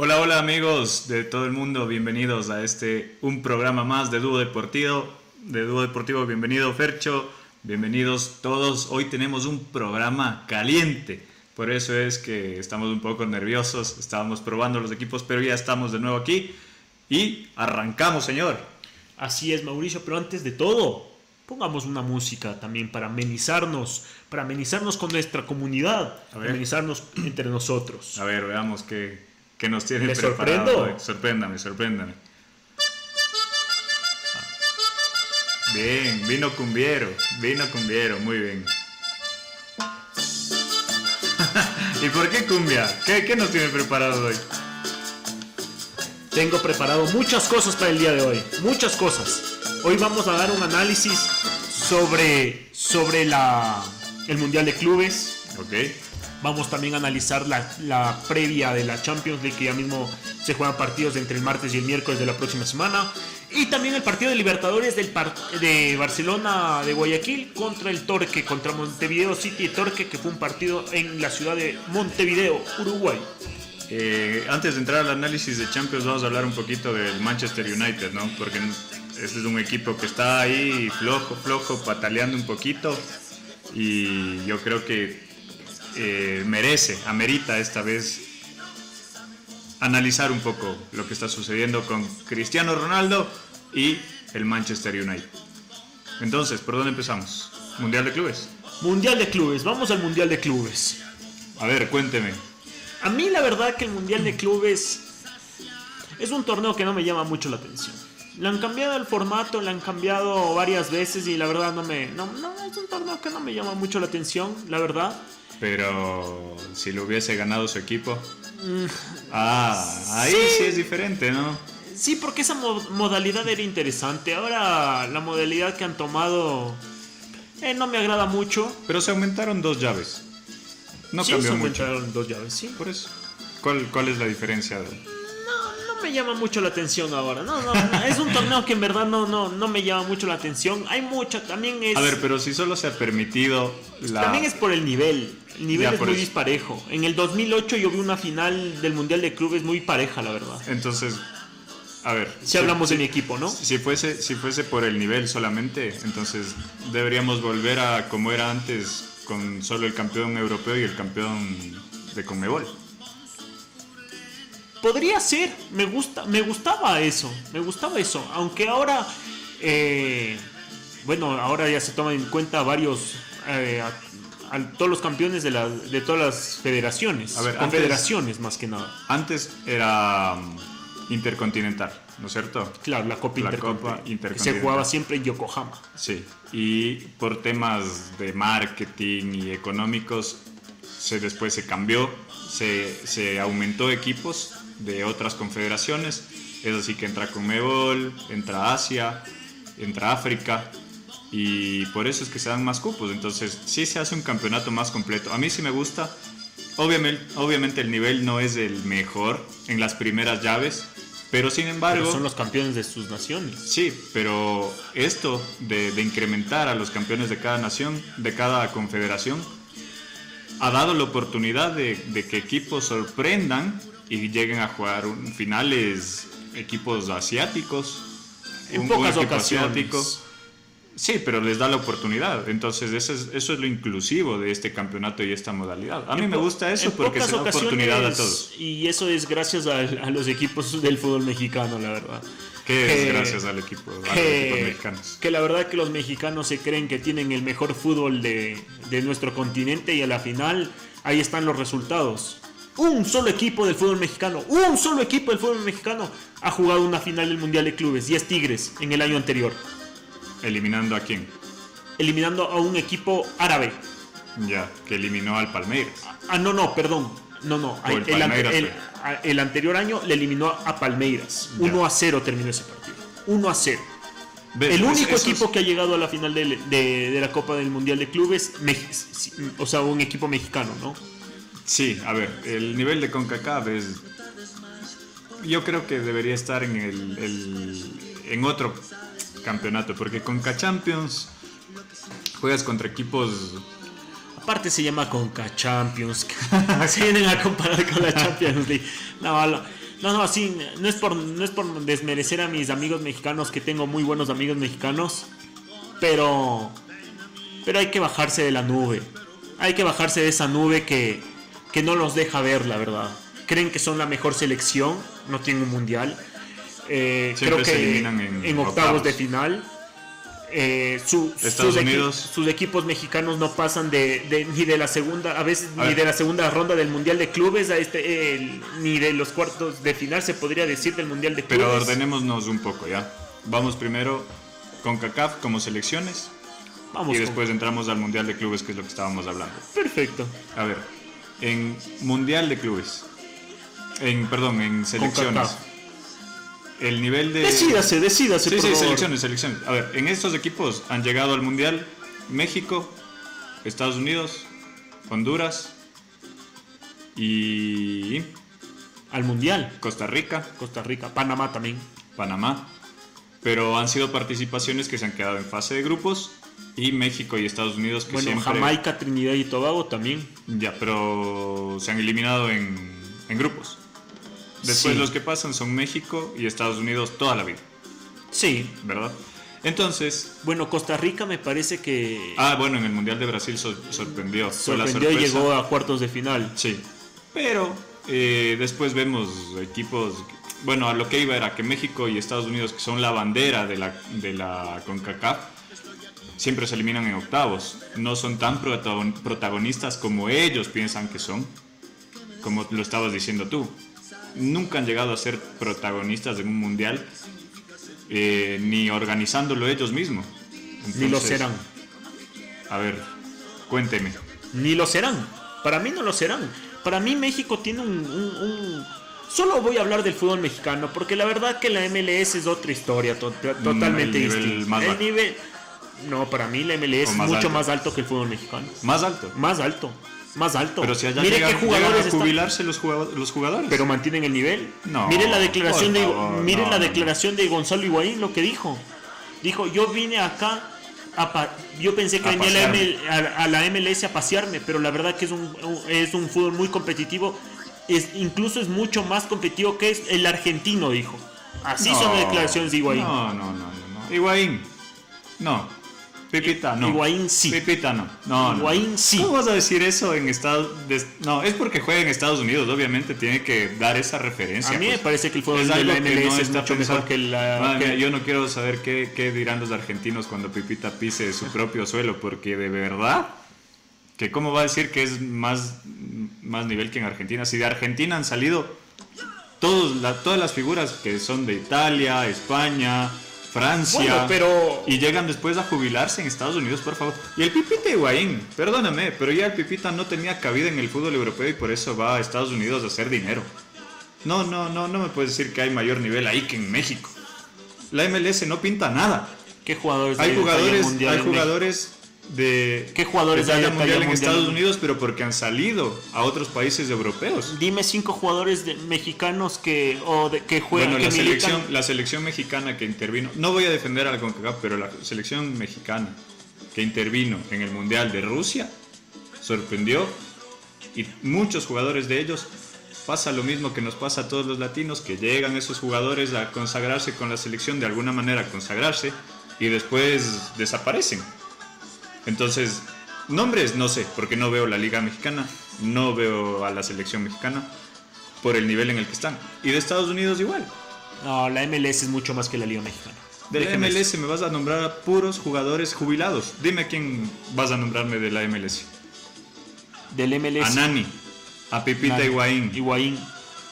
Hola, hola amigos de todo el mundo, bienvenidos a este un programa más de Dúo Deportivo. De Dúo Deportivo, bienvenido Fercho, bienvenidos todos. Hoy tenemos un programa caliente, por eso es que estamos un poco nerviosos, estábamos probando los equipos, pero ya estamos de nuevo aquí y arrancamos, señor. Así es, Mauricio, pero antes de todo, pongamos una música también para amenizarnos, para amenizarnos con nuestra comunidad, amenizarnos entre nosotros. A ver, veamos qué, qué nos tiene ¿Le preparado sorprendo? Sorpréndame, sorpréndame. Bien, vino cumbiero, vino cumbiero, muy bien. ¿Y por qué cumbia? ¿Qué, qué nos tiene preparado hoy? Tengo preparado muchas cosas para el día de hoy, muchas cosas. Hoy vamos a dar un análisis sobre, sobre la, el Mundial de Clubes. Ok, Vamos también a analizar la, la previa de la Champions League, que ya mismo se juegan partidos entre el martes y el miércoles de la próxima semana. Y también el partido de Libertadores del de Barcelona de Guayaquil contra el Torque, contra Montevideo City y Torque, que fue un partido en la ciudad de Montevideo, Uruguay. Eh, antes de entrar al análisis de Champions vamos a hablar un poquito del Manchester United, ¿no? Porque este es un equipo que está ahí flojo, flojo, pataleando un poquito y yo creo que eh, merece, amerita esta vez analizar un poco lo que está sucediendo con Cristiano Ronaldo y el Manchester United. Entonces, ¿por dónde empezamos? Mundial de Clubes. Mundial de Clubes, vamos al Mundial de Clubes. A ver, cuénteme. A mí la verdad que el Mundial de Clubes es un torneo que no me llama mucho la atención. Le han cambiado el formato, le han cambiado varias veces y la verdad no me... No, no, es un torneo que no me llama mucho la atención, la verdad. Pero si lo hubiese ganado su equipo. Ah, ahí sí. Sí. es diferente, ¿no? Sí, porque esa mo- modalidad era interesante. Ahora la modalidad que han tomado eh, no me agrada mucho. Pero se aumentaron dos llaves. No Sí, cambió se mucho. encontraron dos llaves, sí. Por eso. ¿Cuál, ¿Cuál es la diferencia? Me llama mucho la atención ahora. No, no, no, es un torneo que en verdad no, no, no me llama mucho la atención. Hay mucha, también es... A ver, pero si solo se ha permitido la... También es por el nivel. El nivel Ya, es muy eso. disparejo. En el 2008 yo vi una final del Mundial de Clubes muy pareja, la verdad. Entonces, a ver. Si hablamos de mi equipo, ¿no? Si fuese, si fuese por el nivel solamente, entonces deberíamos volver a como era antes con solo el campeón europeo y el campeón de Conmebol. Podría ser, me gusta, me gustaba eso, me gustaba eso, aunque ahora, eh, bueno, ahora ya se toman en cuenta varios, eh, a- a todos los campeones de, la- de todas las federaciones, A ver, antes- confederaciones más que nada. Antes era mm, intercontinental, ¿no es cierto? Claro, la Copa, La Interconti- Copa se Intercontinental. jugaba siempre en Yokohama. Sí, y por temas de marketing y económicos, se, después se cambió, se, se aumentó equipos de otras confederaciones, es así que entra Conmebol, entra Asia, entra África, y por eso es que se dan más cupos, entonces sí se hace un campeonato más completo. A mí sí me gusta, obviamente, obviamente el nivel no es el mejor en las primeras llaves, pero sin embargo... Pero son los campeones de sus naciones. Sí, pero esto de, de incrementar a los campeones de cada nación, de cada confederación, ha dado la oportunidad de, de que equipos sorprendan y lleguen a jugar un- finales equipos asiáticos. En un- pocas equipo ocasiones. Sí, pero les da la oportunidad. Entonces, eso es, eso es lo inclusivo de este campeonato y esta modalidad. A mí me gusta eso porque se da oportunidad a todos. Y eso es gracias a, a los equipos del fútbol mexicano, la verdad. Que es que- gracias al equipo, a los que, equipos mexicanos. que la verdad que los mexicanos se creen que tienen el mejor fútbol de, de nuestro continente y a la final ahí están los resultados. Un solo equipo del fútbol mexicano, un solo equipo del fútbol mexicano ha jugado una final del Mundial de Clubes y es Tigres en el año anterior, Eliminando a quién? eliminando a un equipo árabe. Ya, que eliminó al Palmeiras. Ah, no, no, perdón. No, no. El anterior año le eliminó a Palmeiras. Ya. 1 a 0 terminó ese partido. 1 a 0. ¿Ves? El Es- único esos- equipo que ha llegado a la final de, de- de la Copa del Mundial de Clubes, o sea, un equipo mexicano, ¿no? Sí, a ver, el nivel de CONCACAF es... Yo creo que debería estar en, el, el- en otro campeonato, porque Conca Champions juegas contra equipos... Aparte se llama Conca Champions. se vienen a comparar con la Champions League. No, No, no, sí, no es, por, no es por desmerecer a mis amigos mexicanos, que tengo muy buenos amigos mexicanos, pero, pero hay que bajarse de la nube. Hay que bajarse de esa nube que, que no los deja ver, la verdad. Creen que son la mejor selección, no tienen un mundial. Eh, creo que en, octavos de final eh, sus, sus, equipos mexicanos no pasan de, ni de la segunda, a veces ni de la segunda ronda del Mundial de Clubes a este, ni de los cuartos de final se podría decir del Mundial de Clubes. Pero ordenémonos un poco ya. Vamos primero con CACAF como selecciones. Vamos y después entramos al Mundial de Clubes, que es lo que estábamos hablando. Perfecto. A ver, en Mundial de Clubes, en, perdón, en selecciones el nivel de. Decídase, decídase. Sí, sí, selecciones, selecciones. A ver, en estos equipos han llegado al Mundial México, Estados Unidos, Honduras y. Al Mundial. Costa Rica. Costa Rica. Panamá también. Panamá. Pero han sido participaciones que se han quedado en fase de grupos y México y Estados Unidos que bueno, Jamaica, Trinidad y Tobago también. Ya, pero se han eliminado en, en grupos. Después los que pasan son México y Estados Unidos toda la vida. Sí. ¿Verdad? Entonces. Bueno, Costa Rica me parece que. Ah, bueno, en el Mundial de Brasil sorprendió. Sorprendió y llegó a cuartos de final. Sí. Pero eh, después vemos equipos. Bueno, a lo que iba era que México y Estados Unidos, que son la bandera de la, de la CONCACAF, siempre se eliminan en octavos. No son tan protagonistas como ellos piensan que son, como lo estabas diciendo tú nunca han llegado a ser protagonistas de un mundial, eh, ni organizándolo ellos mismos. ni lo serán. A ver, cuénteme. Ni lo serán. Para mí no lo serán. Para mí México tiene un, Solo voy a hablar del fútbol mexicano, porque la verdad que la MLS es otra historia, totalmente distinta. el nivel... No, para mí la MLS es mucho más alto que el fútbol mexicano. ¿Más alto? Más alto más alto. Pero si allá Mire qué jugadores a jubilarse los, jugadores, Pero mantienen el nivel. No. Mire la declaración de la declaración de Gonzalo Higuaín lo que dijo. Dijo, "Yo vine acá a yo pensé que venía a, la MLS a pasearme, pero la verdad que es un es un fútbol muy competitivo. Es, incluso es mucho más competitivo que es el argentino", dijo. Así son las declaraciones de Higuaín. No, no, no, no. Higuaín. No. Pipita, no. Higuaín sí. Pipita, no. No, Higuaín sí. ¿Cómo vas a decir eso en Estados No, es porque juega en Estados Unidos, obviamente tiene que dar esa referencia. A mí me pues. parece que el fútbol de la MLS es mucho mejor que la... yo no quiero saber qué, qué dirán los argentinos cuando Pipita pise su propio suelo, porque de verdad que cómo va a decir que es más, más nivel que en Argentina. Si de Argentina han salido todos, todas las figuras que son de Italia, España, Francia. pero... Y llegan después a jubilarse en Estados Unidos, por favor. Y el Pipita Higuaín, perdóname, pero ya el Pipita no tenía cabida en el fútbol europeo y por eso va a Estados Unidos a hacer dinero. No, no, no, no me puedes decir que hay mayor nivel ahí que en México. La MLS no pinta nada. ¿Qué jugadores? Hay jugadores, hay jugadores de qué jugadores de mundial en Estados Unidos, pero porque han salido a otros países europeos. Dime cinco jugadores de, mexicanos que o de, que juegan. Bueno, la selección, la selección mexicana que intervino. No voy a defender a la Concacaf, pero la selección mexicana que intervino en el mundial de Rusia sorprendió y muchos jugadores de ellos pasa lo mismo que nos pasa a todos los latinos, que llegan esos jugadores a consagrarse con la selección de alguna manera, a consagrarse y después desaparecen entonces, nombres no sé, porque no veo la Liga Mexicana, no veo a la selección mexicana por el nivel en el que están. Y de Estados Unidos igual. No, la MLS es mucho más que la Liga Mexicana. De la MLS me vas a nombrar a puros jugadores jubilados. Dime quién vas a nombrarme de la MLS. Del MLS. A Nani, a Pipita Higuaín. Higuaín.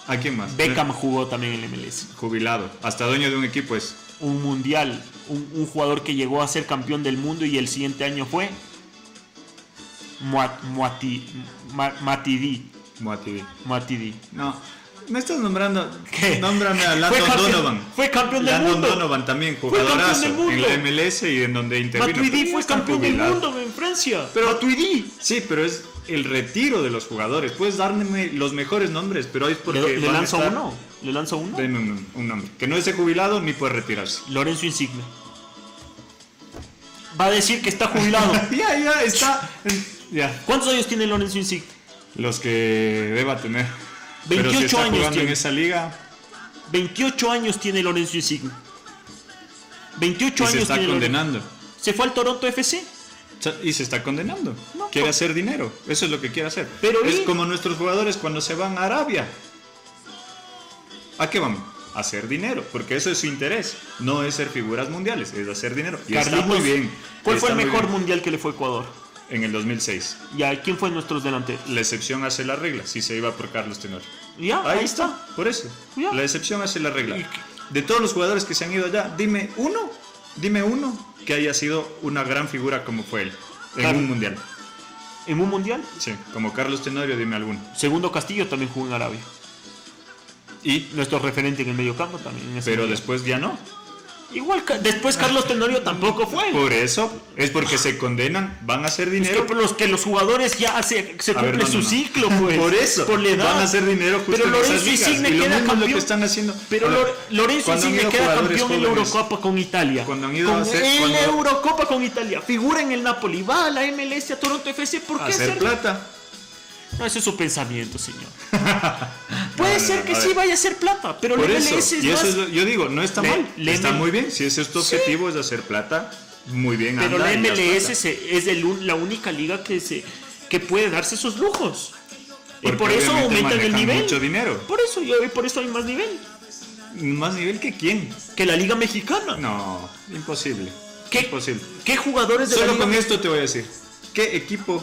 ¿A quién más? Beckham jugó también en la MLS. Jubilado. Hasta dueño de un equipo es un mundial, un, jugador que llegó a ser campeón del mundo y el siguiente año fue Muati, Matidi. Muatidi. No, me estás nombrando. ¿Qué? Nómbrame a Landon Donovan. Fue campeón del Landon mundo. Donovan también, jugadorazo. En la MLS y en donde intervino. Matuidi fue campeón del mundo en Francia. Pero, Matuidi. Sí, pero es el retiro de los jugadores. Puedes darme los mejores nombres, pero es porque. ¿Le, le lanzo uno? ¿Le lanzo uno? Deme un, nombre. Que no esté jubilado ni puede retirarse. Lorenzo Insigne. Va a decir que está jubilado. ya, ya, está. Ya. ¿Cuántos años tiene Lorenzo Insigne? Los que deba tener. 28 años en esa liga. 28 años tiene Lorenzo Insigne. 28 Y años se está tiene Lorenzo. condenando. Se fue al Toronto FC. Y se está condenando. No, quiere hacer dinero. Eso es lo que quiere hacer. Pero es y- como nuestros jugadores cuando se van a Arabia. ¿A qué van? A hacer dinero. Porque eso es su interés. No es ser figuras mundiales, es hacer dinero. Y está muy bien. ¿Cuál fue el mejor bien. mundial que le fue a Ecuador? En el 2006. Ya, ¿quién fue nuestros delanteros? La excepción hace la regla. Si se iba por Carlos Tenorio. Ya, Ahí, está. Por eso. Ya. La excepción hace la regla. Y- De todos los jugadores que se han ido allá, dime uno. Dime uno que haya sido una gran figura como fue él. En un mundial. ¿En un mundial? Sí. Como Carlos Tenorio, dime alguno. Segundo Castillo también jugó en Arabia. Y Nuestro referente en el mediocampo también. en ese pero mundial. después ya no. Igual, después Carlos Tenorio tampoco fue. Por eso es porque se condenan, van a hacer Es dinero. que los que los jugadores ya se, se A ver, cumple no, su no, no. ciclo, pues. Por eso Por la edad. van a hacer dinero justo Pero Lorenzo. Insigne queda es lo campeón. que están haciendo. Pero ver, Lor- Lorenzo Insigne queda campeón en la Eurocopa con Italia. Cuando han ido Con a hacer- en la Eurocopa con Italia. Figura en el Napoli. Va a la MLS, a Toronto FC. ¿Por qué hacer hacer plata. No, ese es su pensamiento, señor. Puede No, no, ser que sí vaya a hacer plata, pero Por la eso, MLS es y eso es lo- yo digo, no está Le- mal. le- está muy bien. Si ese es tu Sí. objetivo, es hacer plata, muy bien. Pero la MLS se- es el la única liga que se que puede darse esos lujos. y por eso aumentan el nivel. mucho dinero. Por eso yo y por eso hay más nivel ¿Más nivel que quién? que la liga mexicana. No, imposible. ¿Qué, Imposible. ¿Qué jugadores de la Solo liga con esto te voy a decir. ¿Qué equipo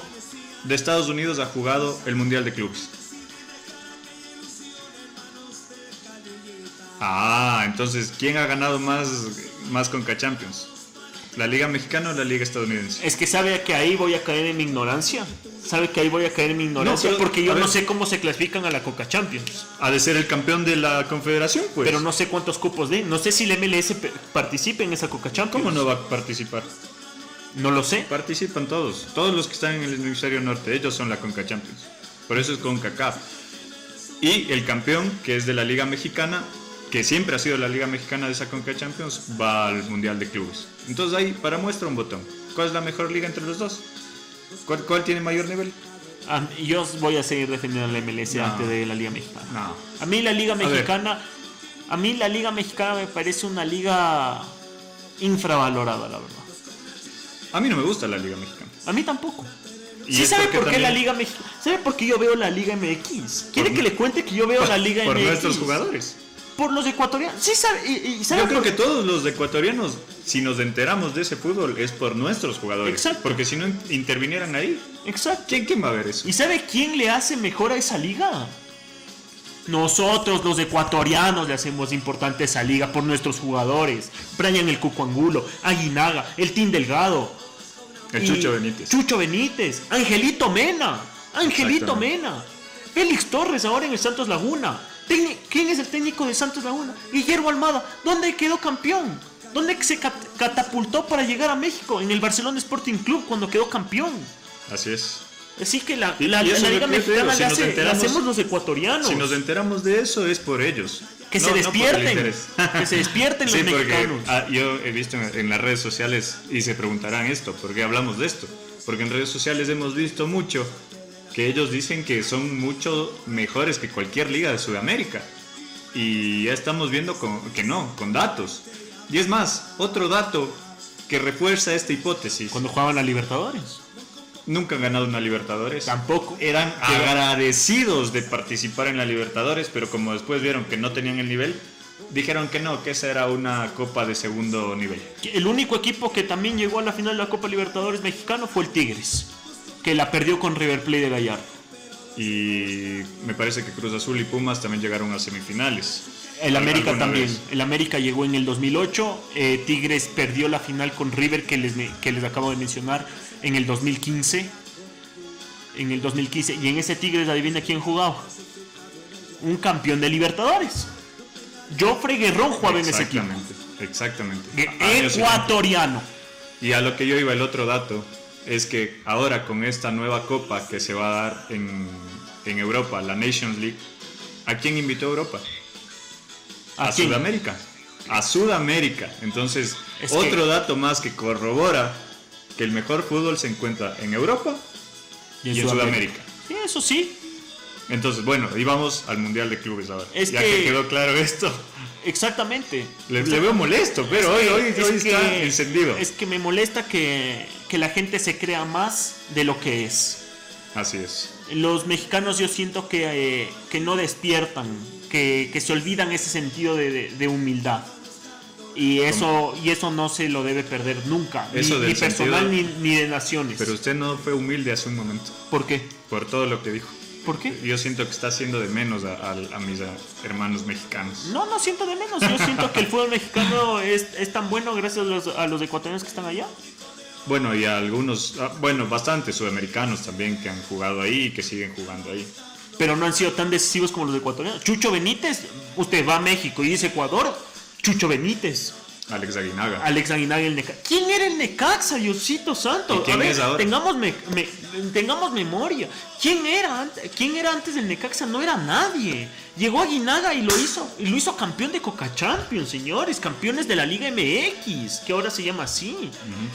de Estados Unidos ha jugado el Mundial de Clubes? Ah, entonces, ¿quién ha ganado más, más Conca Champions? ¿La Liga Mexicana o la Liga Estadounidense? Es que sabe que ahí voy a caer en mi ignorancia. Sabe que ahí voy a caer en mi ignorancia pero, porque yo no ver. sé cómo se clasifican a la Coca Champions. Ha de ser el campeón de la Confederación, pues. Pero no sé cuántos cupos de. No sé si la MLS pe- participe en esa Coca Champions. ¿Cómo no va a participar? No lo sé. Participan todos. Todos los que están en el hemisferio norte, ellos son la Conca Champions. Por eso es CONCACAF. Y el campeón, que es de la Liga Mexicana, que siempre ha sido la Liga Mexicana de esa Conca Champions, va al Mundial de Clubes. Entonces ahí, para muestra un botón. ¿Cuál es la mejor liga entre los dos? ¿Cuál, cuál tiene mayor nivel? Ah, yo voy a seguir defendiendo la MLS No. antes de la Liga Mexicana. No. A mí la Liga. Mexicana, a, mí la Liga Mexicana me parece una liga infravalorada, la verdad. A mí no me gusta la Liga Mexicana. A mí tampoco. Y ¿Sí sabe por qué la Liga Mexicana? ¿Sabe por qué yo veo la Liga MX? ¿Quiere Por- que le cuente que yo veo la Liga Por MX? nuestros jugadores. Por los ecuatorianos. Sí sabe. Y, y sabe Yo creo por- que todos los ecuatorianos, si nos enteramos de ese fútbol, es por nuestros jugadores. Exacto. Porque si no intervinieran ahí, Exacto. ¿quién, quién va a ver eso? ¿Y sabe quién le hace mejor a esa liga? Nosotros, los ecuatorianos, le hacemos importante esa liga por nuestros jugadores. Brian el Cucuangulo, Aguinaga, el Team Delgado. El Chucho Benítez. Chucho Benítez, Angelito Mena. Angelito. Mena. Félix Torres ahora en el Santos Laguna. ¿Quién es el técnico de Santos Laguna? Guillermo Almada. ¿Dónde quedó campeón? ¿Dónde se cat- catapultó para llegar a México? En el Barcelona Sporting Club cuando quedó campeón. Así es. Así que la, Y- la- la lo Liga Mexicana si la, nos hace- la enteramos- hacemos los ecuatorianos. Si nos enteramos de eso es por ellos. que No- se no despierten. interés. que se despierten Sí, los porque mexicanos. ah, yo he visto en, en las redes sociales y se preguntarán esto, ¿por qué hablamos de esto? Porque en redes sociales hemos visto mucho que ellos dicen que son mucho mejores que cualquier liga de Sudamérica. Y ya estamos viendo con- que no, con datos. Y es más, otro dato que refuerza esta hipótesis. Cuando jugaban a Libertadores. Nunca han ganado una Libertadores. Tampoco. Eran Que- agradecidos de participar en la Libertadores, pero como después vieron que no tenían el nivel, dijeron que no, que esa era una copa de segundo nivel. El único equipo que también llegó a la final de la Copa Libertadores mexicano fue el Tigres. Que la perdió con River Plate de Gallardo. Y me parece que Cruz Azul y Pumas también llegaron a semifinales. El América también. vez. El América llegó en el 2008. eh, Tigres perdió la final con River que les, que les acabo de mencionar en el 2015. En el 2015. Y en ese Tigres, adivina quién jugaba. Un campeón de Libertadores. Joffrey Guerrón jugaba en ese equipo. Exactamente, Años Ecuatoriano. Y a lo que yo iba, el otro dato, es que ahora con esta nueva copa que se va a dar en, en Europa, la Nations League, ¿a quién invitó Europa? ¿A? Sudamérica. A Sudamérica. Entonces, Es que- otro dato más que corrobora que el mejor fútbol se encuentra en Europa y en, Sudamérica. Eso sí. Entonces, bueno, y vamos al Mundial de Clubes ahora. Es ya que- que... quedó claro esto. Exactamente. Le, le veo molesto, pero hoy, hoy, es hoy está encendido. Es que me molesta que, que la gente se crea más de lo que es. Así es. Los mexicanos yo siento que, eh, que no despiertan, que, que se olvidan ese sentido de, de- de humildad. Y eso, y eso no se lo debe perder nunca, ni- Eso ni, del personal sentido- ni, ni de naciones. Pero usted no fue humilde hace un momento, ¿Por qué? por todo lo que dijo. ¿Por qué? Yo siento que está haciendo de menos a, a- a mis hermanos mexicanos. No, no siento de menos. Yo siento que el fútbol mexicano es, es tan bueno gracias a los, a los ecuatorianos que están allá. Bueno, y a algunos, ah, bueno, bastantes sudamericanos también que han jugado ahí y que siguen jugando ahí. Pero no han sido tan decisivos como los ecuatorianos. Chucho Benítez, usted va a México y dice Ecuador. Chucho Benítez, Alex Aguinaga. Alex Aguinaga el Necaxa. ¿Quién era el Necaxa, Diosito Santo? ¿Y quién A ver, es ahora? Tengamos, me- me- tengamos memoria. ¿Quién era, ¿Quién era antes del Necaxa? No era nadie. Llegó Aguinaga y lo hizo, y lo hizo campeón de Coca Champions, señores, campeones de la Liga MX, que ahora se llama así.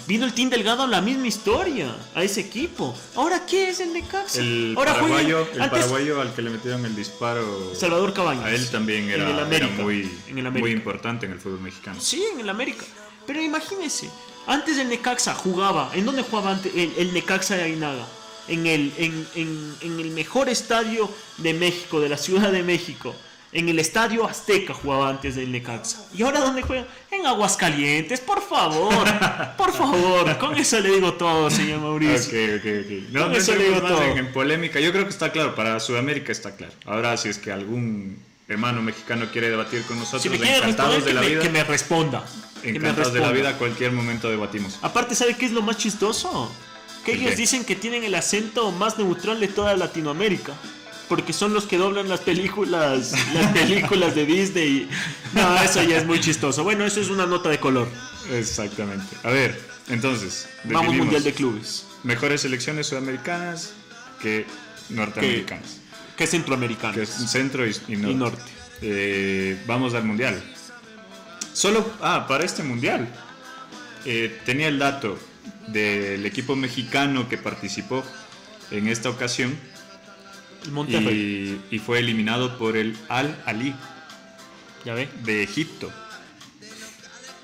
Vino el Team Delgado a la misma historia, a ese equipo. ¿Ahora qué es el Necaxa? El ahora paraguayo, el antes- paraguayo al que le metieron el disparo, Salvador Cabañas. a él también En era, el muy, en el América. muy importante en el fútbol mexicano. Sí, en el América. Pero imagínese, antes del Necaxa jugaba, ¿en dónde jugaba antes el, el Necaxa de Aguinaga? En el, en, en- en el mejor estadio de México, de la Ciudad de México. En el estadio Azteca jugaba antes del Necaxa. ¿Y ahora dónde juega? En Aguascalientes, por favor. Por favor. Con eso le digo todo, señor Mauricio. Ok, ok, ok. No, Con no eso le digo todo. en, en polémica. Yo creo que está claro, para Sudamérica está claro. Ahora, si es que algún hermano mexicano quiere debatir con nosotros, Si me encantados de la me, vida, que me responda. Que me encantados de la vida, cualquier momento debatimos. Aparte, ¿sabe qué es lo más chistoso? Que ¿El ellos dicen que tienen el acento más neutral de toda Latinoamérica. Porque son los que doblan las películas, las películas de Disney. No, eso ya es muy chistoso. Bueno, eso es una nota de color. Exactamente. A ver, entonces, Vamos Mundial de Clubes. mejores selecciones sudamericanas que norteamericanas. Que es centroamericano. Que centro y, y norte. Y norte. Eh, vamos al mundial. Solo, ah, para este mundial. eh, tenía el dato del equipo mexicano que participó en esta ocasión y, y fue eliminado por el Al Ali ¿Ya ve? de Egipto.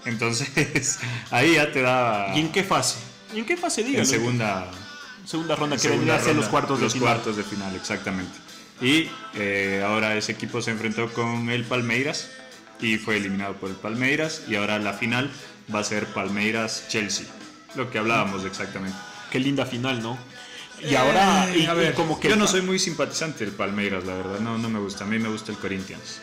Entonces, ahí ya te da ¿Y en qué fase? ¿Y en qué fase, dígalo? en segunda, Segunda ronda, que vendría a ser los cuartos de los final. cuartos de final, exactamente. Y eh, ahora ese equipo se enfrentó con el Palmeiras y fue eliminado por el Palmeiras y ahora la final va a ser Palmeiras-Chelsea, lo que hablábamos exactamente. Qué linda final, ¿no? Y ahora, Eh, y, a y ver, como que... yo no soy muy simpatizante del Palmeiras, la verdad, no, no me gusta, a mí me gusta el Corinthians.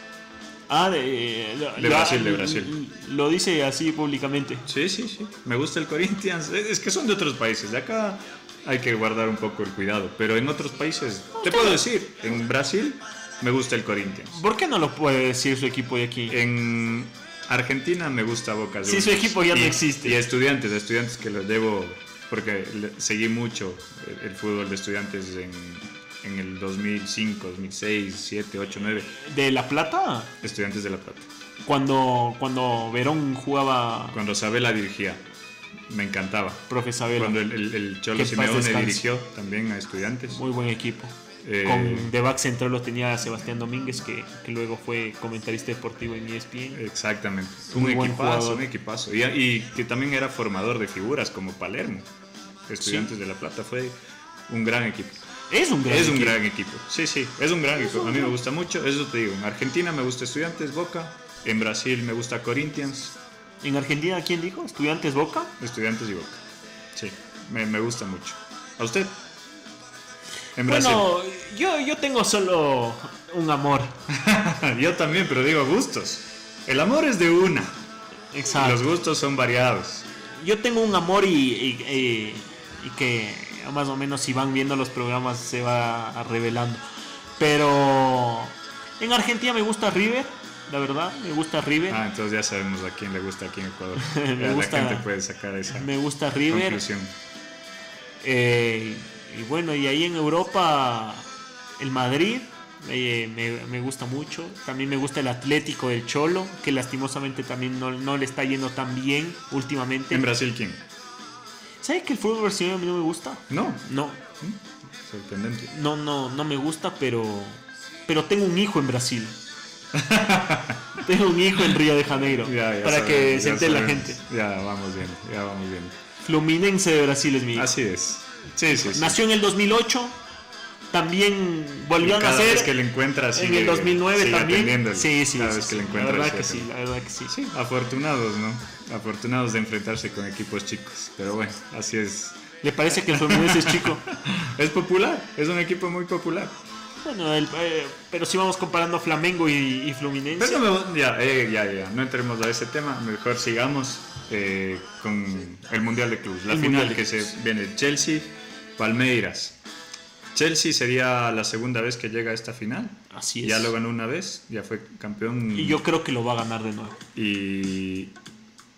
Ah, de, De Brasil, de Brasil. Lo dice así públicamente. Sí, sí, sí, me gusta el Corinthians, es es que son de otros países, de acá hay que guardar un poco el cuidado, pero en otros países, te puedo decir, en Brasil me gusta el Corinthians. ¿Por qué no lo puede decir su equipo de aquí? En Argentina me gusta Boca Sí, Juniors. su equipo ya no existe. Y estudiantes, estudiantes que los debo, porque seguí mucho el, el fútbol de estudiantes en, en el 2005, 2006, 2007, 2008, 2009. ¿De La Plata? Estudiantes de La Plata. Cuando, cuando Verón jugaba Cuando Sabela dirigía, me encantaba. profe Sabela. Cuando el, el, el Cholo Simeone dirigió también a estudiantes. Muy buen equipo. Eh, Con de back central lo tenía Sebastián Domínguez, que, que luego fue comentarista deportivo en ESPN. Exactamente. Muy un buen equipazo, un equipazo. Y, y que también era formador de figuras como Palermo. Estudiantes de La Plata fue un gran equipo. Es un gran es un equipo. gran equipo. Sí, sí, es un gran equipo. A mí me gusta mucho. Eso te digo. En Argentina me gusta Estudiantes, Boca. En Brasil me gusta Corinthians, En Argentina, ¿quién dijo? ¿Estudiantes Boca? Estudiantes y Boca. Sí, me, me gusta mucho. ¿A usted? En Brasil. Bueno, yo, yo tengo solo un amor. Yo también, pero digo gustos. El amor es de una. Exacto. Los gustos son variados. Yo tengo un amor y, y- y- y que más o menos si van viendo los programas se va revelando. Pero en Argentina me gusta River, la verdad, me gusta River. Ah, entonces ya sabemos a quién le gusta aquí en Ecuador. Me gusta- La gente puede sacar esa Me gusta River. conclusión. Eh, y bueno, y ahí en Europa, el Madrid eh, me, me gusta mucho. También me gusta el Atlético del Cholo, que lastimosamente también no, no le está yendo tan bien últimamente. ¿En Brasil quién? ¿Sabes que el fútbol brasileño a mí no me gusta? No. No, Sorprendente. no, no, no me gusta, pero, pero tengo un hijo en Brasil. Tengo un hijo en Río de Janeiro. Ya, ya para sabemos, que se entere la gente. Ya vamos bien, ya vamos bien. Fluminense de Brasil es mi hijo. Así es. Sí, sí, sí. Nació en el 2008. También volvió a nacer vez que le encuentras en el 2009 sigue también. Sí, sí, Cada sí, vez que le sí. encuentras. La verdad que sí, la verdad que sí. Sí, afortunados, ¿no? Afortunados de enfrentarse con equipos chicos. Pero bueno, así es. ¿Le parece que el Fluminense es chico? Es popular, es un equipo muy popular. Bueno, el- eh, pero si vamos comparando Flamengo y, y Fluminense. Pero no me- ya, eh, ya, ya, no entremos a ese tema. Mejor sigamos eh, con el Mundial de Clubes. La El final de que se viene Chelsea, Palmeiras. Chelsea sería la segunda vez que llega a esta final. Así es. Ya lo ganó una vez, ya fue campeón. Y yo creo que lo va a ganar de nuevo. Y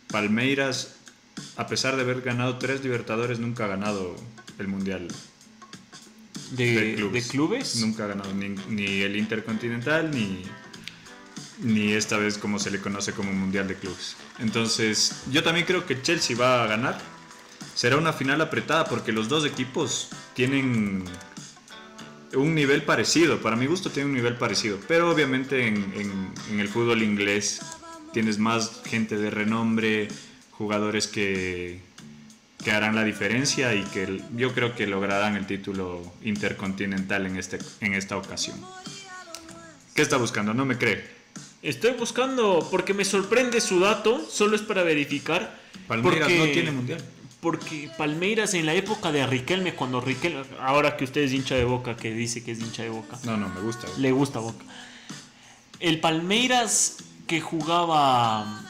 Palmeiras, a pesar de haber ganado tres Libertadores, nunca ha ganado el Mundial De, de clubes. de clubes. Nunca ha ganado ni, ni el Intercontinental ni, ni esta vez como se le conoce como Mundial de Clubes. Entonces, yo también creo que Chelsea va a ganar. Será una final apretada porque los dos equipos tienen un nivel parecido. Para mi gusto tienen un nivel parecido. Pero obviamente en, en- el fútbol inglés tienes más gente de renombre, jugadores que, que harán la diferencia y que yo creo que lograrán el título intercontinental en, este, en esta ocasión. ¿Qué está buscando? No me cree. Estoy buscando porque me sorprende su dato, solo es para verificar. Palmeiras porque- no tiene mundial. Porque Palmeiras en la época de Riquelme, cuando Riquelme, ahora que usted es hincha de Boca, que dice que es hincha de Boca, No, no, me gusta. le gusta Boca. El Palmeiras que jugaba,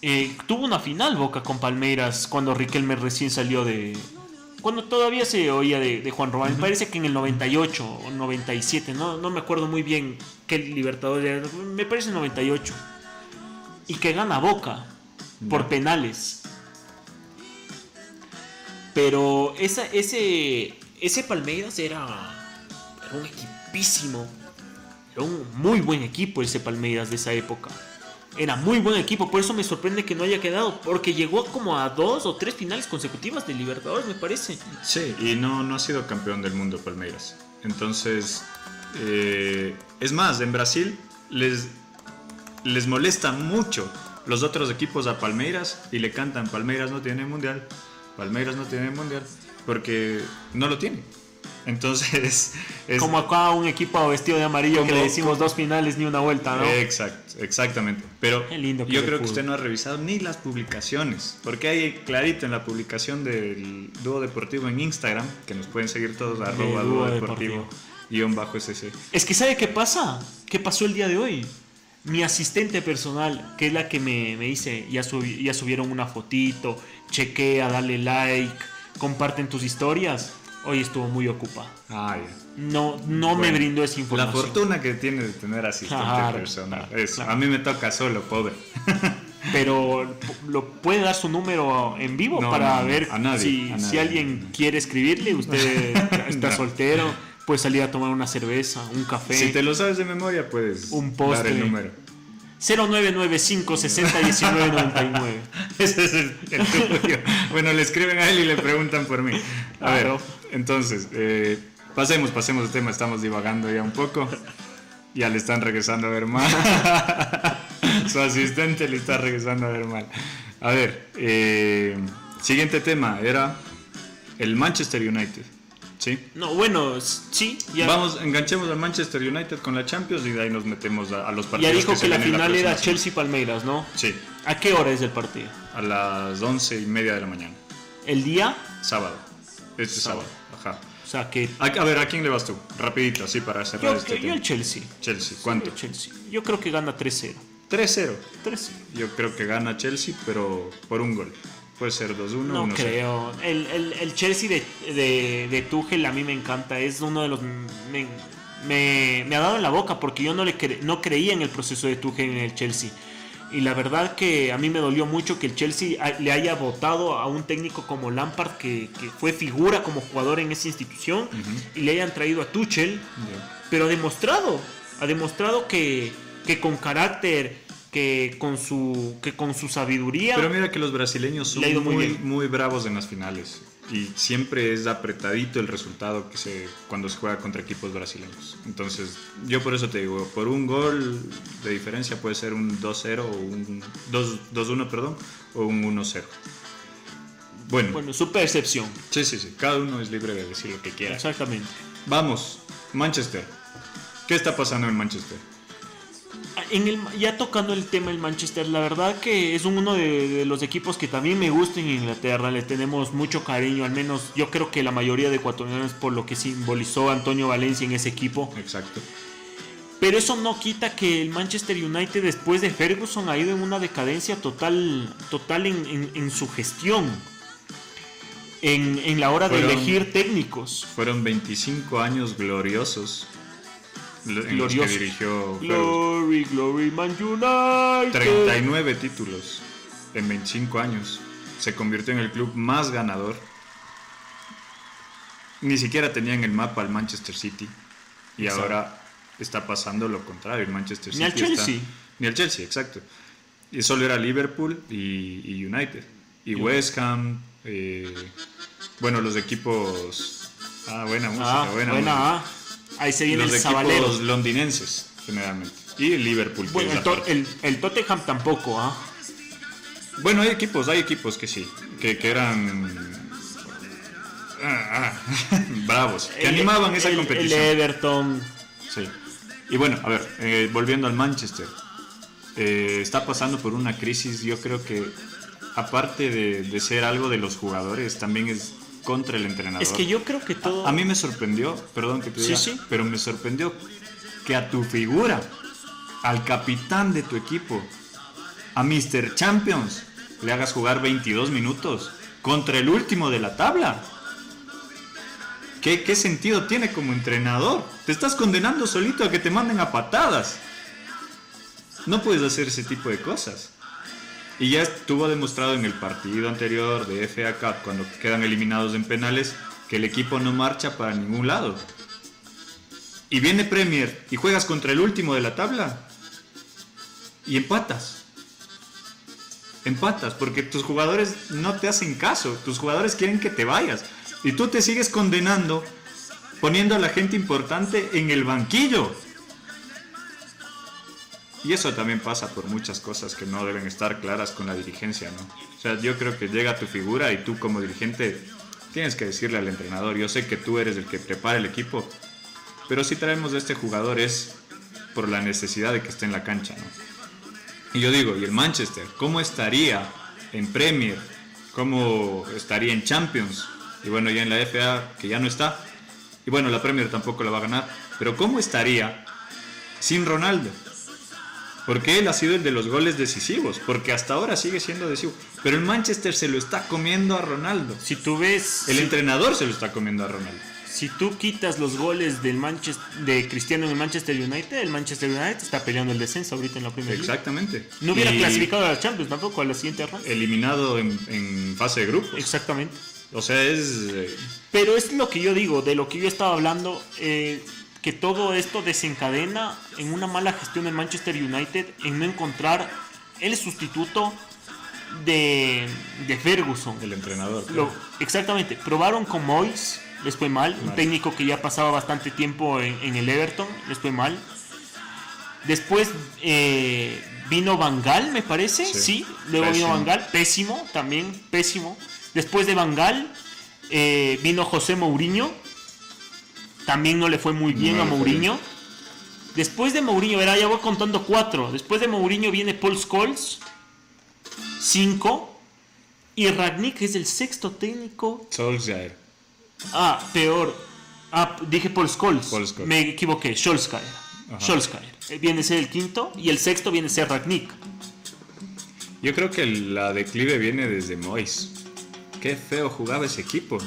eh, tuvo una final Boca con Palmeiras cuando Riquelme recién salió de, cuando todavía se oía de, de Juan Román. Me parece que en el 98 o 97, no, no me acuerdo muy bien qué Libertadores era, me parece 98. Y que gana Boca por penales. Pero esa, ese, ese Palmeiras era, era un equipísimo. Era un muy buen equipo ese Palmeiras de esa época. Era muy buen equipo, por eso me sorprende que no haya quedado. Porque llegó como a dos o tres finales consecutivas de Libertadores, me parece. Sí, y no, no ha sido campeón del mundo Palmeiras. Entonces, eh, es más, en Brasil les, les molesta mucho los otros equipos a Palmeiras y le cantan Palmeiras no tiene mundial, Palmeiras no tiene mundial, porque no lo tiene. Entonces, es, Como acá un equipo vestido de amarillo que Como- le decimos dos finales ni una vuelta, ¿no? Exacto, exactamente. Pero lindo que yo creo que usted no ha revisado ni las publicaciones, porque hay clarito en la publicación del Dúo Deportivo en Instagram, que nos pueden seguir todos, arroba Dúo Dúo Deportivo, guion bajo SC. Es que ¿sabe qué pasa? ¿Qué pasó el día de hoy? Mi asistente personal, que es la que me, me dice, ya, subi- ya subieron una fotito, chequea, dale like, comparten tus historias. Hoy estuvo muy ocupada. Ah, ya. No, no me brindó esa La información. fortuna que tiene de tener asistente Claro, personal. claro, Eso. claro. A mí me toca solo, pobre. Pero lo puede dar su número en vivo No, para no, ver nadie, si, alguien quiere escribirle, usted está No. soltero, puede salir a tomar una cerveza, un café. Si te lo sabes de memoria, puedes Un dar el número. 0995 60 19 99. Ese es el, el tuyo. Bueno, le escriben a él y le preguntan por mí. A ver. Entonces, eh, pasemos, pasemos el tema, estamos divagando ya un poco. Ya le están regresando a ver mal. Su asistente le está regresando a ver mal. A ver, eh, siguiente tema era el Manchester United. ¿Sí? No, bueno, sí, ya, Vamos, enganchemos al Manchester United con la Champions y de ahí nos metemos a, a los partidos. ya dijo que, la final era Chelsea-Palmeiras, ¿no? Sí, ¿A qué hora es el partido? a las once y media de la mañana. ¿El día? Sábado. Este Sábado. sábado. Sea que... A, a ver, ¿a quién le vas tú? Rapidito, así para cerrar Yo, este yo tema. el Chelsea. Chelsea. ¿Cuánto? El Chelsea. Yo creo que gana 3-0. 3-0. 3-0. Yo creo que gana Chelsea, pero por un gol. Puede ser 2-1, No 1-0. creo. El, el- el Chelsea de, de, de Tuchel a mí me encanta. Es uno de los... Me, me- me ha dado en la boca porque yo no, le cre- no creía en el proceso de Tuchel en el Chelsea. Y la verdad que a mí me dolió mucho que el Chelsea le haya votado a un técnico como Lampard, que, que fue figura como jugador en esa institución, y le hayan traído a Tuchel. Pero ha demostrado, ha demostrado que, que con carácter, que con su, que con su sabiduría, Pero mira que los brasileños son muy muy, muy bravos en las finales. Y siempre es apretadito el resultado que se, cuando se juega contra equipos brasileños. Entonces, yo por eso te digo, por un gol de diferencia puede ser un 2-0 o un 2-1, perdón, o un 1-0. Bueno, bueno, su percepción. Sí, sí, sí, cada uno es libre de decir lo que quiera. Exactamente. Vamos, Manchester. ¿Qué está pasando en Manchester? En el, ya tocando el tema del Manchester, la verdad que es uno de, los equipos que también me gusta en Inglaterra, le tenemos mucho cariño, al menos yo creo que la mayoría de ecuatorianos por lo que simbolizó Antonio Valencia en ese equipo. Exacto. Pero eso no quita que el Manchester United después de Ferguson ha ido en una decadencia total, total en, su gestión, en, la hora de elegir técnicos. Fueron 25 años gloriosos que dirigió Glory, Glory Man United. 39 títulos en 25 años. Se convirtió en el club más ganador. Ni siquiera tenía en el mapa al Manchester City. Y ahora está pasando lo contrario. El Manchester City. Ni al Chelsea. ni al Chelsea, exacto. Y solo era Liverpool y, United. Y West Ham. Eh, bueno, los equipos. Ah, buena música, ah, buena, buena música. Ah. Ahí se viene los el equipos londinenses, generalmente. Y el Liverpool. Bueno, el, Tottenham tampoco, ¿ah? Bueno, hay equipos, hay equipos que sí, que, eran ah, ah, bravos, que animaban esa competición. El Everton. Sí. Y bueno, a ver, eh, volviendo al Manchester. Eh, está pasando por una crisis, yo creo que aparte de, de, ser algo de los jugadores, también es contra el entrenador. Es que yo creo que todo. A, mí me sorprendió, perdón que te diga, sí, sí. pero me sorprendió que a tu figura, al capitán de tu equipo, a Mr. Champions, le hagas jugar 22 minutos contra el último de la tabla. ¿Qué, ¿Qué sentido tiene como entrenador? Te estás condenando solito a que te manden a patadas. No puedes hacer ese tipo de cosas. Y ya estuvo demostrado en el partido anterior de FA Cup, cuando quedan eliminados en penales, que el equipo no marcha para ningún lado. Y viene Premier y juegas contra el último de la tabla y empatas. Empatas porque tus jugadores no te hacen caso, tus jugadores quieren que te vayas y tú te sigues condenando poniendo a la gente importante en el banquillo. Y eso también pasa por muchas cosas que no deben estar claras con la dirigencia, ¿no? O sea, yo creo que llega tu figura y tú como dirigente tienes que decirle al entrenador, yo sé que tú eres el que prepara el equipo, pero si traemos a este jugador es por la necesidad de que esté en la cancha, ¿no? Y yo digo, ¿y el Manchester? ¿Cómo estaría en Premier? ¿Cómo estaría en Champions? Y bueno, ya en la FA, que ya no está. Y bueno, la Premier tampoco la va a ganar. Pero ¿cómo estaría sin Ronaldo? Porque él ha sido el de los goles decisivos, porque hasta ahora sigue siendo decisivo. Pero el Manchester se lo está comiendo a Ronaldo. Si tú ves... El entrenador se lo está comiendo a Ronaldo. Si tú quitas los goles del Manchester, de Cristiano en el Manchester United, el Manchester United está peleando el descenso ahorita en la primera Exactamente. No hubiera clasificado a la Champions tampoco a la siguiente ronda. Eliminado en, fase de grupos. Exactamente. O sea, es... Eh, Pero es lo que yo digo, de lo que yo estaba hablando... Eh, que todo esto desencadena en una mala gestión del Manchester United en no encontrar el sustituto de, de Ferguson. El entrenador. exactamente. Probaron con Moyes, les fue mal. Un técnico que ya pasaba bastante tiempo en, el Everton, les fue mal. Después eh, vino Bangal, me parece. Sí, luego vino Bangal, pésimo también, pésimo. Después de Bangal eh, vino José Mourinho también no le fue muy bien a Mourinho. Después de Mourinho, verá, ya voy contando cuatro. Después de Mourinho viene Paul Scholes, cinco. Y Ragnick es el sexto técnico. Solskjaer. Ah, peor. Ah, dije Paul Scholes. Me equivoqué. Solskjaer. Solskjaer. Eh, viene a ser el quinto. Y el sexto viene a ser Ragnick. Yo creo que la declive viene desde Mois. Qué feo jugaba ese equipo.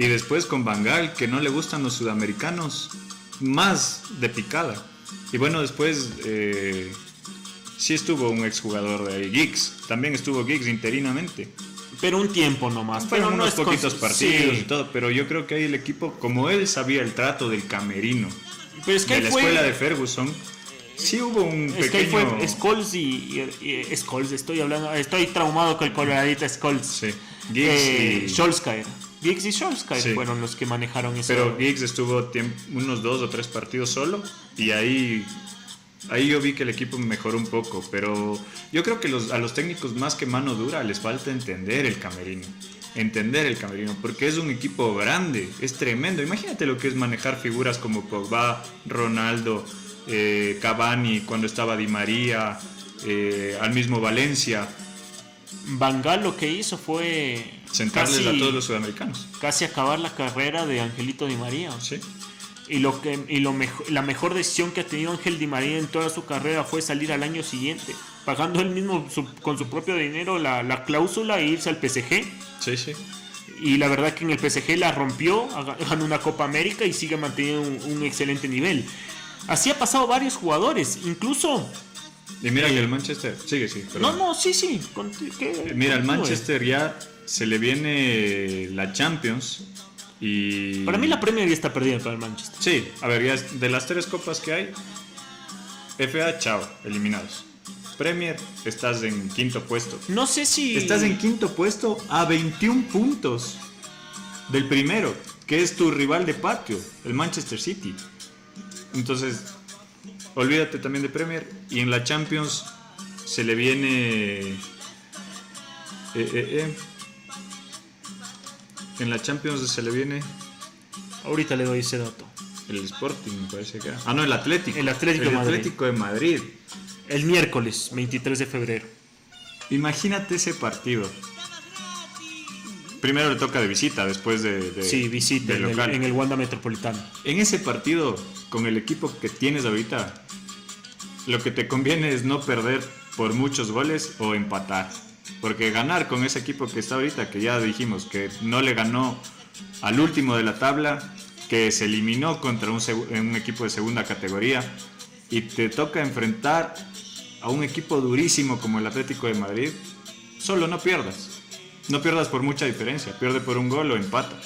Y después con Bangal, que no le gustan los sudamericanos, más de picada. Y bueno, después eh, sí estuvo un exjugador de ahí, Giggs. También estuvo Giggs interinamente. Pero un tiempo nomás. Fueron pero unos poquitos partidos y todo. Pero yo creo que ahí el equipo, como él sabía el trato del camerino, pero es que de la escuela de Ferguson, sí hubo un es que fue Scholes y, y, Scholes, estoy hablando, estoy traumado con el coloradito Scholes. Sí. Giggs eh, y... Solskjaer Giggs y Solskjaer Sí. fueron los que manejaron eso. Pero Giggs estuvo unos dos o tres partidos solo y ahí, ahí yo vi que el equipo mejoró un poco. Pero yo creo que los, a los técnicos más que mano dura les falta entender el camerino. Entender el camerino, porque es un equipo grande, es tremendo. Imagínate lo que es manejar figuras como Pogba, Ronaldo, eh, Cavani, cuando estaba Di María, eh, al mismo Valencia, Van Gaal lo que hizo fue sentarles casi, a todos los sudamericanos. casi acabar la carrera de Angelito Di María. ¿sí? Y, lo que, y lo mejo- la mejor decisión que ha tenido Ángel Di María en toda su carrera fue salir al año siguiente, pagando él mismo su- con su propio dinero la, la cláusula e irse al PSG. Sí, sí. Y la verdad que en el PSG la rompió, ganó una Copa América y sigue manteniendo un, un excelente nivel. Así ha pasado varios jugadores, incluso... Y mira que el Manchester, sigue, sí. No, perdón. no, sí, sí. Mira, Continúe. Manchester ya se le viene la Champions y... Para mí la Premier ya está perdida para el Manchester. Sí, a ver, ya de las tres copas que hay, FA, chao, eliminados. Premier, estás en quinto puesto. No sé si... Estás en quinto puesto a 21 puntos del primero, que es tu rival de patio, el Manchester City. Entonces, olvídate también de Premier. Y en la Champions se le viene... eh, eh, eh. En la Champions se le viene Ahorita le doy ese dato. el Sporting, me parece que era. Ah, no, el Atlético. El Atlético de el Madrid. Atlético de Madrid. El miércoles, 23 de febrero. Imagínate ese partido. Primero le toca de visita, después de, de- Sí, visita de en el, local. en el Wanda Metropolitano. En ese partido, con el equipo que tienes ahorita, lo que te conviene es no perder por muchos goles o empatar. Porque ganar con ese equipo que está ahorita, que ya dijimos que no le ganó al último de la tabla, que se eliminó contra un, equipo de segunda categoría, y te toca enfrentar a un equipo durísimo como el Atlético de Madrid, solo no pierdas. No pierdas por mucha diferencia, pierde por un gol o empata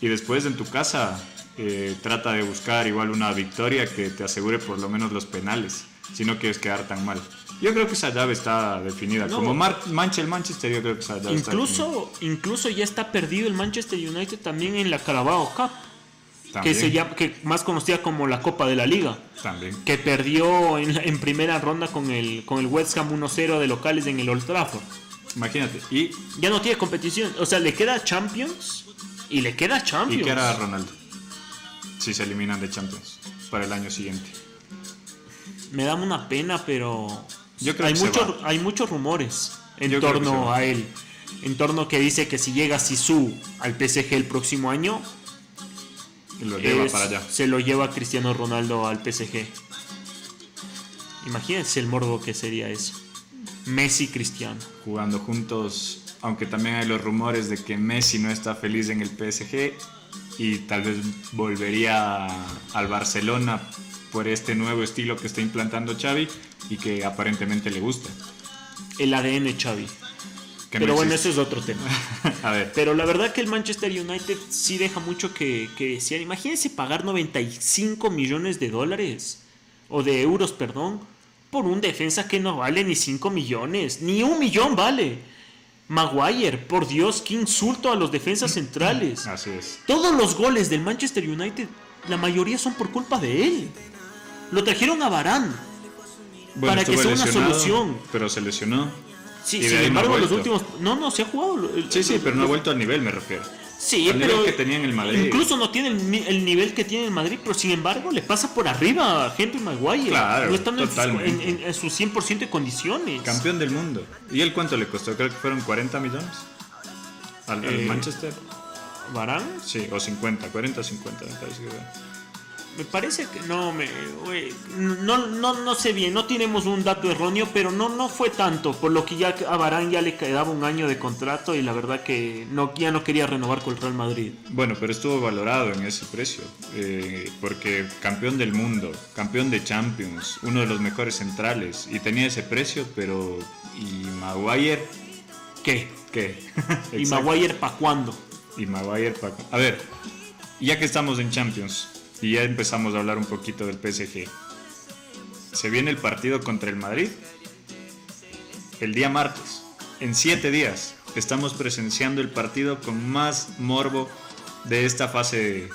y después en tu casa eh, trata de buscar igual una victoria que te asegure por lo menos los penales, si no quieres quedar tan mal. Yo creo que esa llave está definida. No. Como Mar mancha el Manchester, yo creo que esa llave está Incluso, incluso ya está perdido el Manchester United también en la Carabao Cup, que se llama, que más conocida como la Copa de la Liga, También. que perdió en, en primera ronda con el, con el West Ham 1-0 de locales en el Old Trafford. Imagínate. Y, Ya no tiene competición, o sea, le queda Champions y le queda Champions. y que era Ronaldo. Si se eliminan de Champions para el año siguiente. Me da una pena, pero Yo creo hay, que hay muchos rumores en Yo torno a él. En torno que dice que si llega Sisu al PSG el próximo año, lo lleva es- para allá. se lo lleva Cristiano Ronaldo al PSG. Imagínense el morbo que sería eso. Messi Cristiano. Jugando juntos, aunque también hay los rumores de que Messi no está feliz en el PSG y tal vez volvería al Barcelona por este nuevo estilo que está implantando Xavi y que aparentemente le gusta. El ADN Xavi. Que no Pero bueno, eso es otro tema. A ver, Pero la verdad que el Manchester United sí deja mucho que, que desear. Imagínense pagar 95 millones de dólares, o de euros, perdón, por un defensa que no vale ni 5 millones, ni un millón vale. Maguire, por Dios, qué insulto a los defensas centrales. así es. Todos los goles del Manchester United, la mayoría son por culpa de él. Lo trajeron a Barán. Bueno, Para que sea una solución. Pero se lesionó. Sí, sin ahí no embargo, los últimos. No, no, se ha jugado. el- Sí, sí, pero no ha vuelto al nivel, me refiero. Sí, al pero nivel que tenía en el Madrid. Incluso no tiene el, ni- el nivel que tiene el Madrid, pero sin embargo le pasa por arriba a Henry Maguire. Claro, no estando en en, en- su 100% de condiciones. Campeón del mundo. ¿Y él cuánto le costó? Creo que fueron 40 millones. Al, al Eh, Manchester. ¿Varane? Sí, o 50, 40 o 50, me parece que era. Me parece que no, me, no, no, no sé bien, no tenemos un dato erróneo, pero no, no fue tanto, por lo que ya a Barán ya le quedaba un año de contrato y la verdad que no, ya no quería renovar con el Real Madrid. Bueno, pero estuvo valorado en ese precio, eh, porque campeón del mundo, campeón de Champions, uno de los mejores centrales, y tenía ese precio, pero... ¿Y Maguire? ¿Qué? ¿Qué? ¿Y. Maguire para cuándo? Y Maguire pa- A ver, ya que estamos en Champions, y ya empezamos a hablar un poquito del PSG, se viene el partido contra el Madrid el día martes, en siete días. estamos presenciando el partido con más morbo de esta fase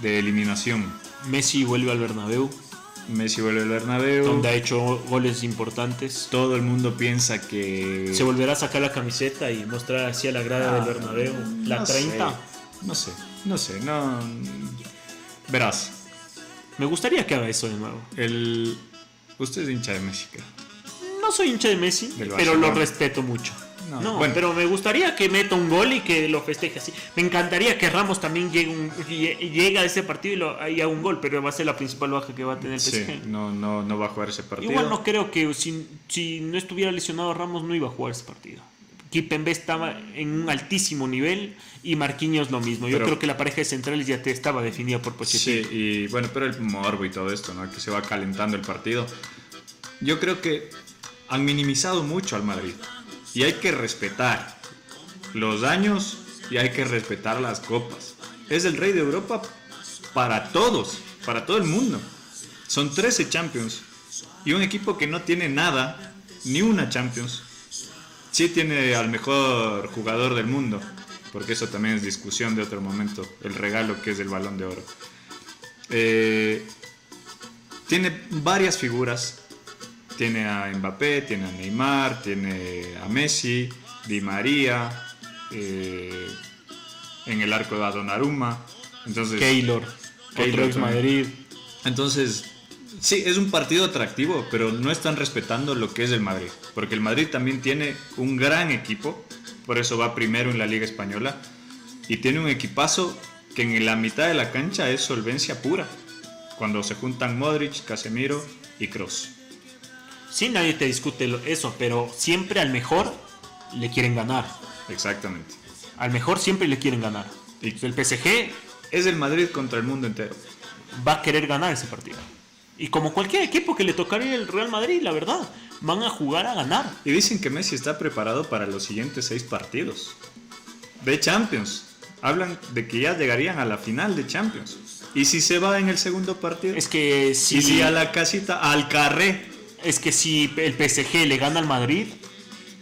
de, eliminación. Messi vuelve al Bernabéu. Messi vuelve al Bernabéu. Donde ha hecho goles importantes. Todo el mundo piensa que... Se volverá a sacar la camiseta y mostrar así a la grada del ah, Bernabéu. La 30. No sé, no sé, no... Verás. Me gustaría que haga eso de nuevo. El... Usted es hincha de Messi, No soy hincha de Messi, pero lo respeto mucho. No, bueno. pero me gustaría que meta un gol y que lo festeje así. Me encantaría que Ramos también llegue, a ese partido y, lo, haga un gol, pero va a ser la principal baja que va a tener el PSG. Sí, no, no, no va a jugar ese partido. Igual no creo que si, si no estuviera lesionado Ramos no iba a jugar ese partido. Kipembe estaba en un altísimo nivel y Marquinhos lo mismo. Yo creo que la pareja de centrales ya te estaba definida por Pochettino. Sí, y bueno, pero el morbo y todo esto, ¿no? Que se va calentando el partido. Yo creo que han minimizado mucho al Madrid. Y hay que respetar los años y hay que respetar las copas. Es el rey de Europa para todos, para todo el mundo. Son 13 Champions. Y un equipo que no tiene nada, ni una Champions, sí tiene al mejor jugador del mundo. Porque eso también es discusión de otro momento. El regalo que es el balón de oro. Eh, tiene varias figuras tiene a Mbappé, tiene a Neymar, tiene a Messi, Di María, eh, en el arco de Donnarumma. Entonces, Keylor, Keylor Madrid. Entonces, sí, es un partido atractivo, pero no están respetando lo que es el Madrid. Porque el Madrid también tiene un gran equipo, por eso va primero en la Liga Española. Y tiene un equipazo que en la mitad de la cancha es solvencia pura. Cuando se juntan Modric, Casemiro y Kroos. Sí, nadie te discute eso, pero siempre al mejor le quieren ganar. Exactamente. Al mejor siempre le quieren ganar. Y el PSG es el Madrid contra el mundo entero. Va a querer ganar ese partido. Y como cualquier equipo que le tocaría el Real Madrid, la verdad, van a jugar a ganar. Y dicen que Messi está preparado para los siguientes seis partidos de Champions. Hablan de que ya llegarían a la final de Champions. ¿Y si se va en el segundo partido? Es que si... ¿Y si a la casita, al carré? es que si el PSG le gana al Madrid,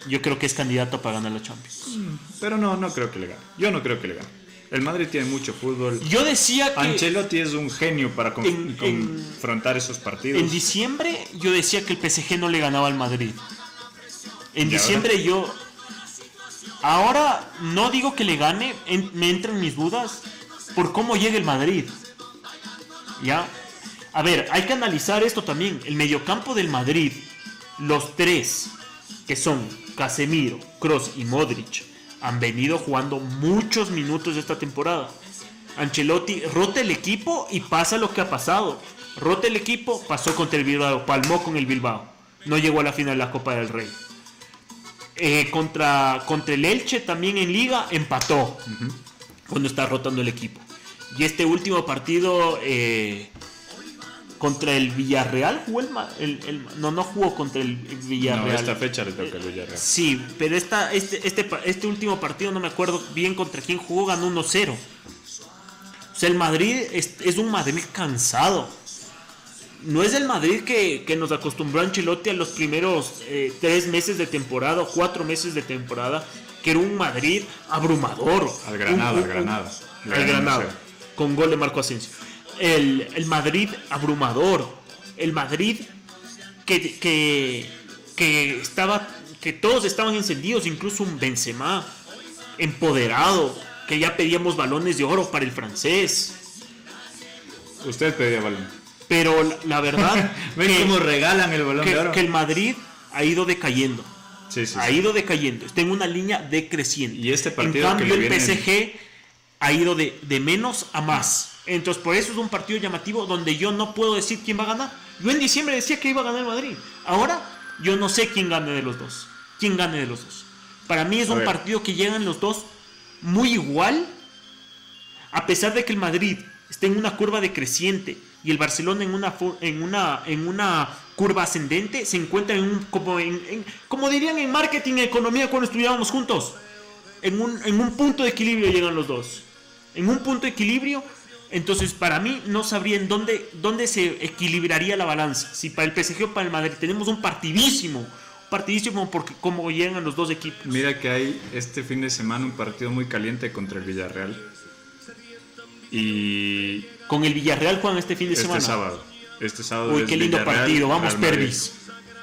yo creo que es candidato para ganar la Champions. Mm, pero no, no creo que le gane. Yo no creo que le gane. El Madrid tiene mucho fútbol. Yo decía que. Ancelotti es un genio para confrontar esos partidos. En diciembre yo decía que el PSG no le ganaba al Madrid. En diciembre yo. Ahora no digo que le gane, me entran mis dudas por cómo llega el Madrid. ¿Ya? A ver, hay que analizar esto también. El mediocampo del Madrid, los tres, que son Casemiro, Cross y Modric, han venido jugando muchos minutos esta temporada. Ancelotti rota el equipo y pasa lo que ha pasado. Rota el equipo, pasó contra el Bilbao, palmó con el Bilbao. No llegó a la final de la Copa del Rey. Eh, contra, contra el Elche también en liga empató cuando está rotando el equipo. Y este último partido eh, contra el Villarreal jugó el, no no jugó contra el Villarreal. No, esta fecha le toca el Villarreal. Sí, pero esta, este, este, este último partido no me acuerdo bien contra quién jugó, ganó 1-0. O sea, el Madrid es, un Madrid cansado. No es el Madrid que, nos acostumbró a Ancelotti a los primeros eh, tres meses de temporada o cuatro meses de temporada, que era un Madrid abrumador. Al Granada, al Granada. Al Granada, con gol de Marco Asensio el, Madrid abrumador, el Madrid que, que, estaba, que todos estaban encendidos, incluso un Benzema empoderado, que ya pedíamos balones de oro para el francés. Usted pedía balón. Pero la, verdad. ¿Ven cómo regalan el balón que, de oro? Que el Madrid ha ido decayendo. ha ido decayendo. Está en una línea decreciente. Y este partido. En cambio, el PSG ha ido de, de menos a más. Entonces, por eso es un partido llamativo donde yo no puedo decir quién va a ganar. Yo en diciembre decía que iba a ganar el Madrid. Ahora, yo no sé quién gane de los dos. ¿Quién gane de los dos? Para mí es un partido que llegan los dos muy igual. A pesar de que el Madrid esté en una curva decreciente y el Barcelona en una, en una, en una curva ascendente, se encuentran en un, como, como dirían en marketing y economía cuando estudiábamos juntos. En un, en un punto de equilibrio llegan los dos. En un punto de equilibrio entonces, para mí, no sabría en dónde, dónde se equilibraría la balanza. Si para el PSG o para el Madrid tenemos un partidísimo, partidísimo porque como llegan los dos equipos. Mira que hay este fin de semana un partido muy caliente contra el Villarreal. Y Con el Villarreal juegan este fin de este semana. sábado. Este sábado Uy, es qué lindo Villarreal, partido. Vamos. Pervis.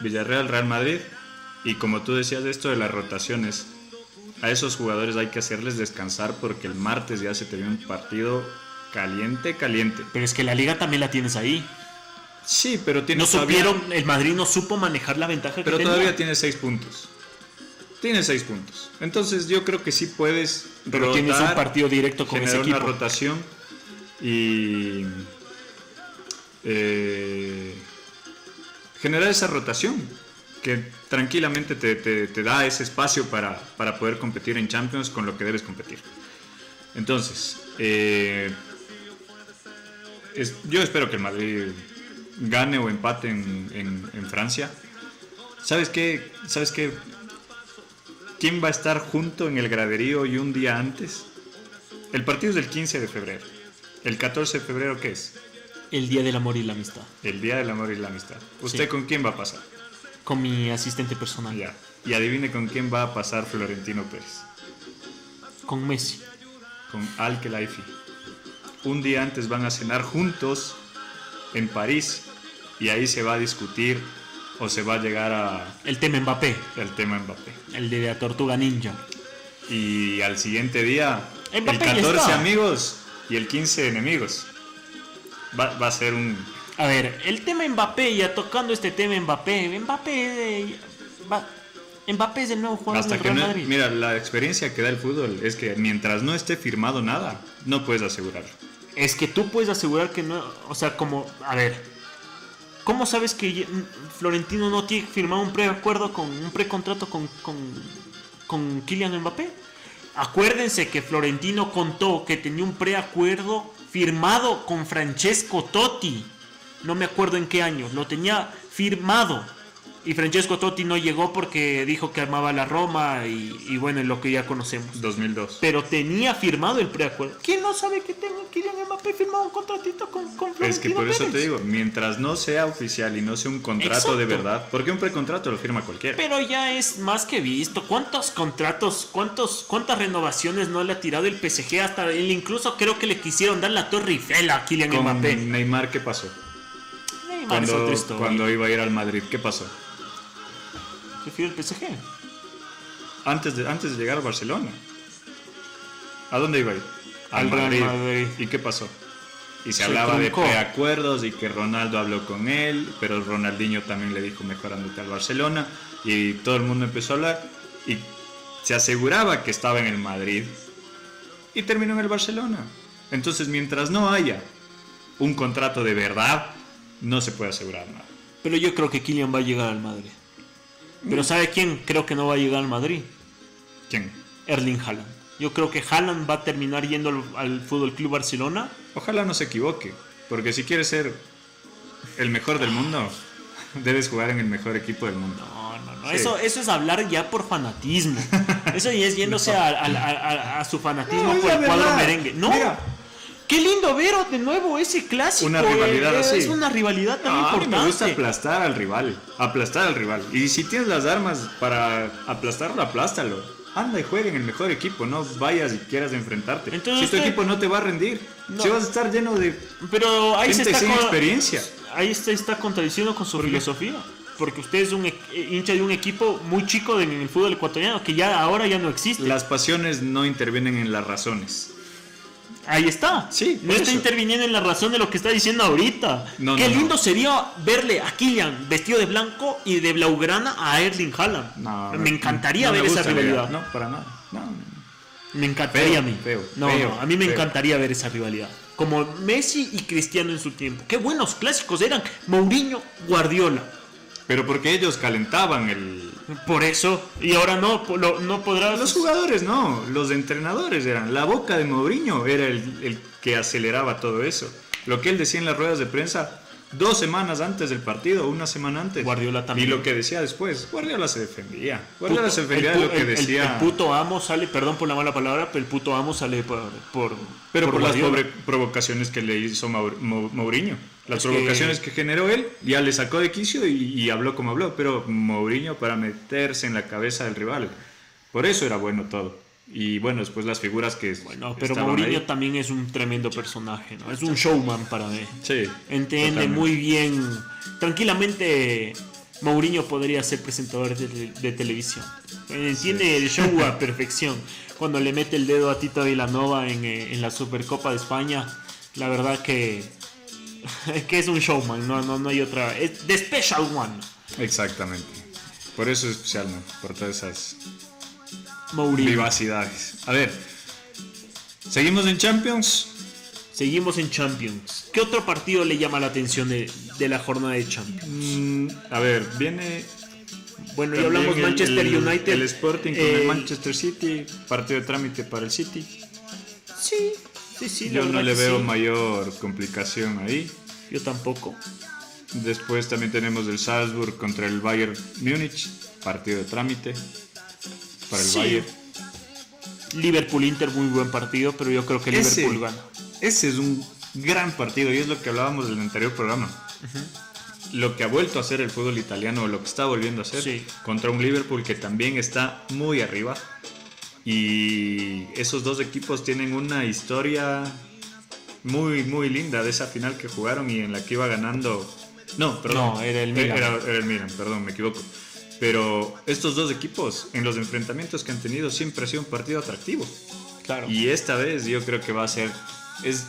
Villarreal, Real Madrid. Y como tú decías esto de las rotaciones, a esos jugadores hay que hacerles descansar porque el martes ya se te viene un partido caliente, caliente. Pero es que la liga también la tienes ahí. Sí, pero tiene No todavía- supieron, el Madrid no supo manejar la ventaja que Pero todavía tiene seis puntos. Tiene seis puntos. Entonces yo creo que sí puedes Pero tienes un rotar, partido directo con ese equipo. una rotación y eh, generar esa rotación que tranquilamente te, te- te da ese espacio para, para poder competir en Champions con lo que debes competir. Entonces, eh, es- yo espero que el Madrid gane o empate en, en- en Francia. ¿Sabes qué? ¿Sabes qué? ¿Quién va a estar junto en el graderío y un día antes? El partido es del 15 de febrero. ¿El 14 de febrero qué es? El día del amor y la amistad. El Día del Amor y la Amistad. ¿Usted Sí. con quién va a pasar? Con mi asistente personal. Ya. Y adivine con quién va a pasar Florentino Pérez. Con Messi. Con Al Khelaifi. Un día antes van a cenar juntos en París y ahí se va a discutir o se va a llegar a El tema Mbappé. el tema Mbappé. El de la tortuga ninja. Y al siguiente día, Mbappé el ya 14 está. amigos y el 15 enemigos. Va, va a ser un... A ver, el tema Mbappé, ya tocando este tema Mbappé. Mbappé, eh, va- Mbappé es el nuevo jugador Hasta del que Real no... Madrid. Mira, la experiencia que da el fútbol es que mientras no esté firmado nada, no puedes asegurarlo. Es que tú puedes asegurar que no, o sea, como, a ver, ¿cómo sabes que Florentino no tiene firmado un preacuerdo con un precontrato con, con, con Kylian Mbappé? Acuérdense que Florentino contó que tenía un preacuerdo firmado con Francesco Totti. No me acuerdo en qué año, lo tenía firmado. Y Francesco Totti no llegó porque dijo que armaba la Roma y, y bueno, en lo que ya conocemos. 2002. Pero tenía firmado el preacuerdo. ¿Quién no sabe que tenga Kylian Mbappé firmado un contratito con, con Es que por eso te digo, mientras no sea oficial y no sea un contrato de verdad, porque un precontrato lo firma cualquiera. Pero ya es más que visto. ¿Cuántos contratos, cuántos, cuántas renovaciones no le ha tirado el PSG? Hasta él incluso creo que le quisieron dar la Torre Eiffel a Kylian Con Mbappé. Neymar, ¿qué pasó? Neymar es Cuando, historia. cuando iba a ir al Madrid, ¿qué pasó? Prefiero el PSG. Antes de, antes de llegar a Barcelona. ¿A dónde iba a ir? Al Madrid. ¿Y qué pasó? Y se, Se hablaba de preacuerdos y que Ronaldo habló con él, pero Ronaldinho también le dijo mejor andate al Barcelona y todo el mundo empezó a hablar y se aseguraba que estaba en el Madrid y terminó en el Barcelona. Entonces, mientras no haya un contrato de verdad, no se puede asegurar nada. Pero yo creo que Kylian va a llegar al Madrid. Pero ¿sabe quién creo que no va a llegar al Madrid? ¿Quién? Erling Haaland. Yo creo que Haaland va a terminar yendo al, al Fútbol Club Barcelona. Ojalá no se equivoque, porque si quieres ser el mejor del mundo, debes jugar en el mejor equipo del mundo. No, no, no. Sí. Eso, eso es hablar ya por fanatismo. Eso ya es yéndose a, a- a- a su fanatismo No, por el cuadro merengue. No. Mira. Qué lindo ver de nuevo ese clásico. Una rivalidad eh, así. Es una rivalidad tan No, a mí importante. me gusta aplastar al rival, aplastar al rival. Y si tienes las armas para aplastarlo, aplástalo. Anda y juega en el mejor equipo, no vayas y quieras enfrentarte. Entonces si tu usted- equipo no te va a rendir, No. si vas a estar lleno de Pero ahí se gente está sin con- experiencia. Ahí se está contradiciendo con su ¿Por filosofía. Porque usted es un e- hincha de un equipo muy chico en el fútbol ecuatoriano que ya ahora ya no existe. Las pasiones no intervienen en las razones. Ahí está. Sí, no está eso. interviniendo en la razón de lo que está diciendo ahorita. No, Qué no, lindo sería verle a Kylian vestido de blanco y de blaugrana a Erling Haaland. No, me encantaría me ver esa rivalidad. No, para nada. Me encantaría Feo, a mí. feo, no, feo, no, a mí me encantaría ver esa rivalidad. Como Messi y Cristiano en su tiempo. Qué buenos clásicos eran. Mourinho, Guardiola. Pero porque ellos calentaban el... Por eso. Y ahora no, lo- no podrás. Los jugadores no, los entrenadores eran. La boca de Mourinho era el que aceleraba todo eso. Lo que él decía en las ruedas de prensa dos semanas antes del partido, una semana antes. Guardiola también. Y lo que decía después, Guardiola se defendía. Guardiola Puto- se defendía de lo que el- decía. El, puto amo sale, perdón por la mala palabra, pero el puto amo sale por. por pero por, las pobre- provocaciones que le hizo Maur- Mau- Mourinho. Las Es que- provocaciones que... generó él, ya le sacó de quicio y, y habló como habló. Pero Mourinho para meterse en la cabeza del rival. Por eso era bueno todo. Y bueno, después las figuras que No, pero Mourinho ahí. también es un tremendo personaje, ¿no? Es un showman para mí. Sí, Entiende totalmente. muy bien. Tranquilamente, Mourinho podría ser presentador de, de televisión. Entiende el show a perfección. Cuando le mete el dedo a Tito Villanova en, eh, en la Supercopa de España, la verdad que, que es un showman, no, no, no hay otra. Es The Special One. Exactamente. Por eso es especial, ¿no? Por todas esas Mourinho. vivacidades. A ver, seguimos en Champions. Seguimos en Champions. ¿Qué otro partido le llama la atención de, de la jornada de Champions? Mm, a ver, viene Bueno, ya hablamos el- Manchester el- United. El Sporting con Eh, el Manchester City, partido de trámite para el City. Sí, sí, sí. Yo no le veo sí. mayor complicación ahí. Yo tampoco. Después también tenemos el Salzburg contra el Bayern Múnich, partido de trámite para el Sí. Bayern. Liverpool-Inter, muy buen partido, pero yo creo que Ese, Liverpool gana. ese es un gran partido y es lo que hablábamos del anterior programa. Lo que ha vuelto a hacer el fútbol italiano, o lo que está volviendo a hacer, Sí. contra un Liverpool que también está muy arriba. Y esos dos equipos tienen una historia muy, muy linda de esa final que jugaron y en la que iba ganando. No, perdón. No, era el Milan. Era, era el Milan, perdón, me equivoco. Pero estos dos equipos, en los enfrentamientos que han tenido, siempre ha sido un partido atractivo. Claro. Y esta vez yo creo que va a ser. Es,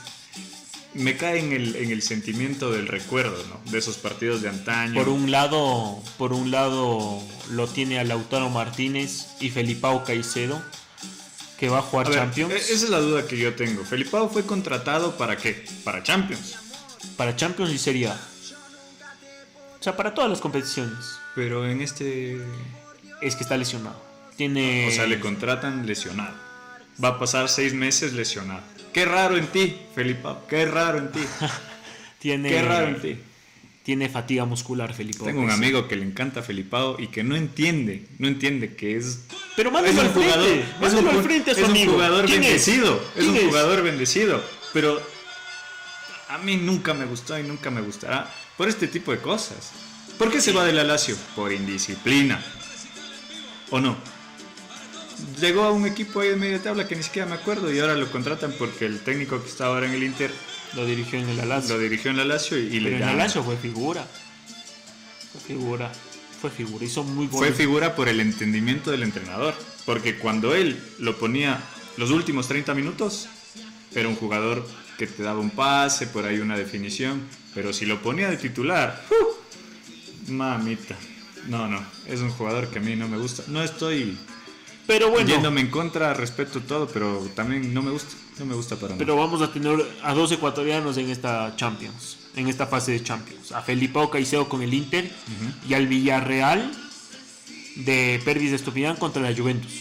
me cae en el, en el sentimiento del recuerdo, ¿no? De esos partidos de antaño. Por un lado, por un lado lo tiene a Lautaro Martínez y Felipao Caicedo, que va a jugar A ver, Champions. e- Esa es la duda que yo tengo. Felipao fue contratado para qué? Para Champions. Para Champions y Serie A. O sea, para todas las competiciones. Pero en este. Es que está lesionado. Tiene. O sea, le contratan lesionado. Va a pasar seis meses lesionado. Qué raro en ti, Felipao. Qué raro en ti. tiene, Qué raro en ti. Tiene fatiga muscular, Felipao. Tengo un amigo que le encanta Felipao y que no entiende, no entiende que es Pero mándalo al frente. es mándalo un, al frente a su es un jugador ¿Quién es? bendecido, es, ¿Quién un jugador bendecido, pero a mí nunca me gustó y nunca me gustará por este tipo de cosas. ¿Por qué se va de la Lazio? Por indisciplina. ¿O no? Llegó a un equipo ahí de media tabla que ni siquiera me acuerdo y ahora lo contratan porque el técnico que está ahora en el Inter Lo dirigió en el Lazio. lo dirigió en la Lazio y, y Pero le en el. Lazio fue figura. Fue figura. Fue figura. Hizo muy Fue buenos. figura por el entendimiento del entrenador. Porque cuando él lo ponía los últimos 30 minutos, era un jugador que te daba un pase, por ahí una definición. Pero si lo ponía de titular, ¡uf! Mamita. No, no, es un jugador que a mí no me gusta. No estoy Pero bueno. yéndome en contra, respeto todo, pero también no me gusta. No me gusta para nada. Pero vamos a tener a dos ecuatorianos en esta Champions, en esta fase de Champions. A Felipao Caicedo con el Inter y al Villarreal de Pervis de Estupidán contra la Juventus.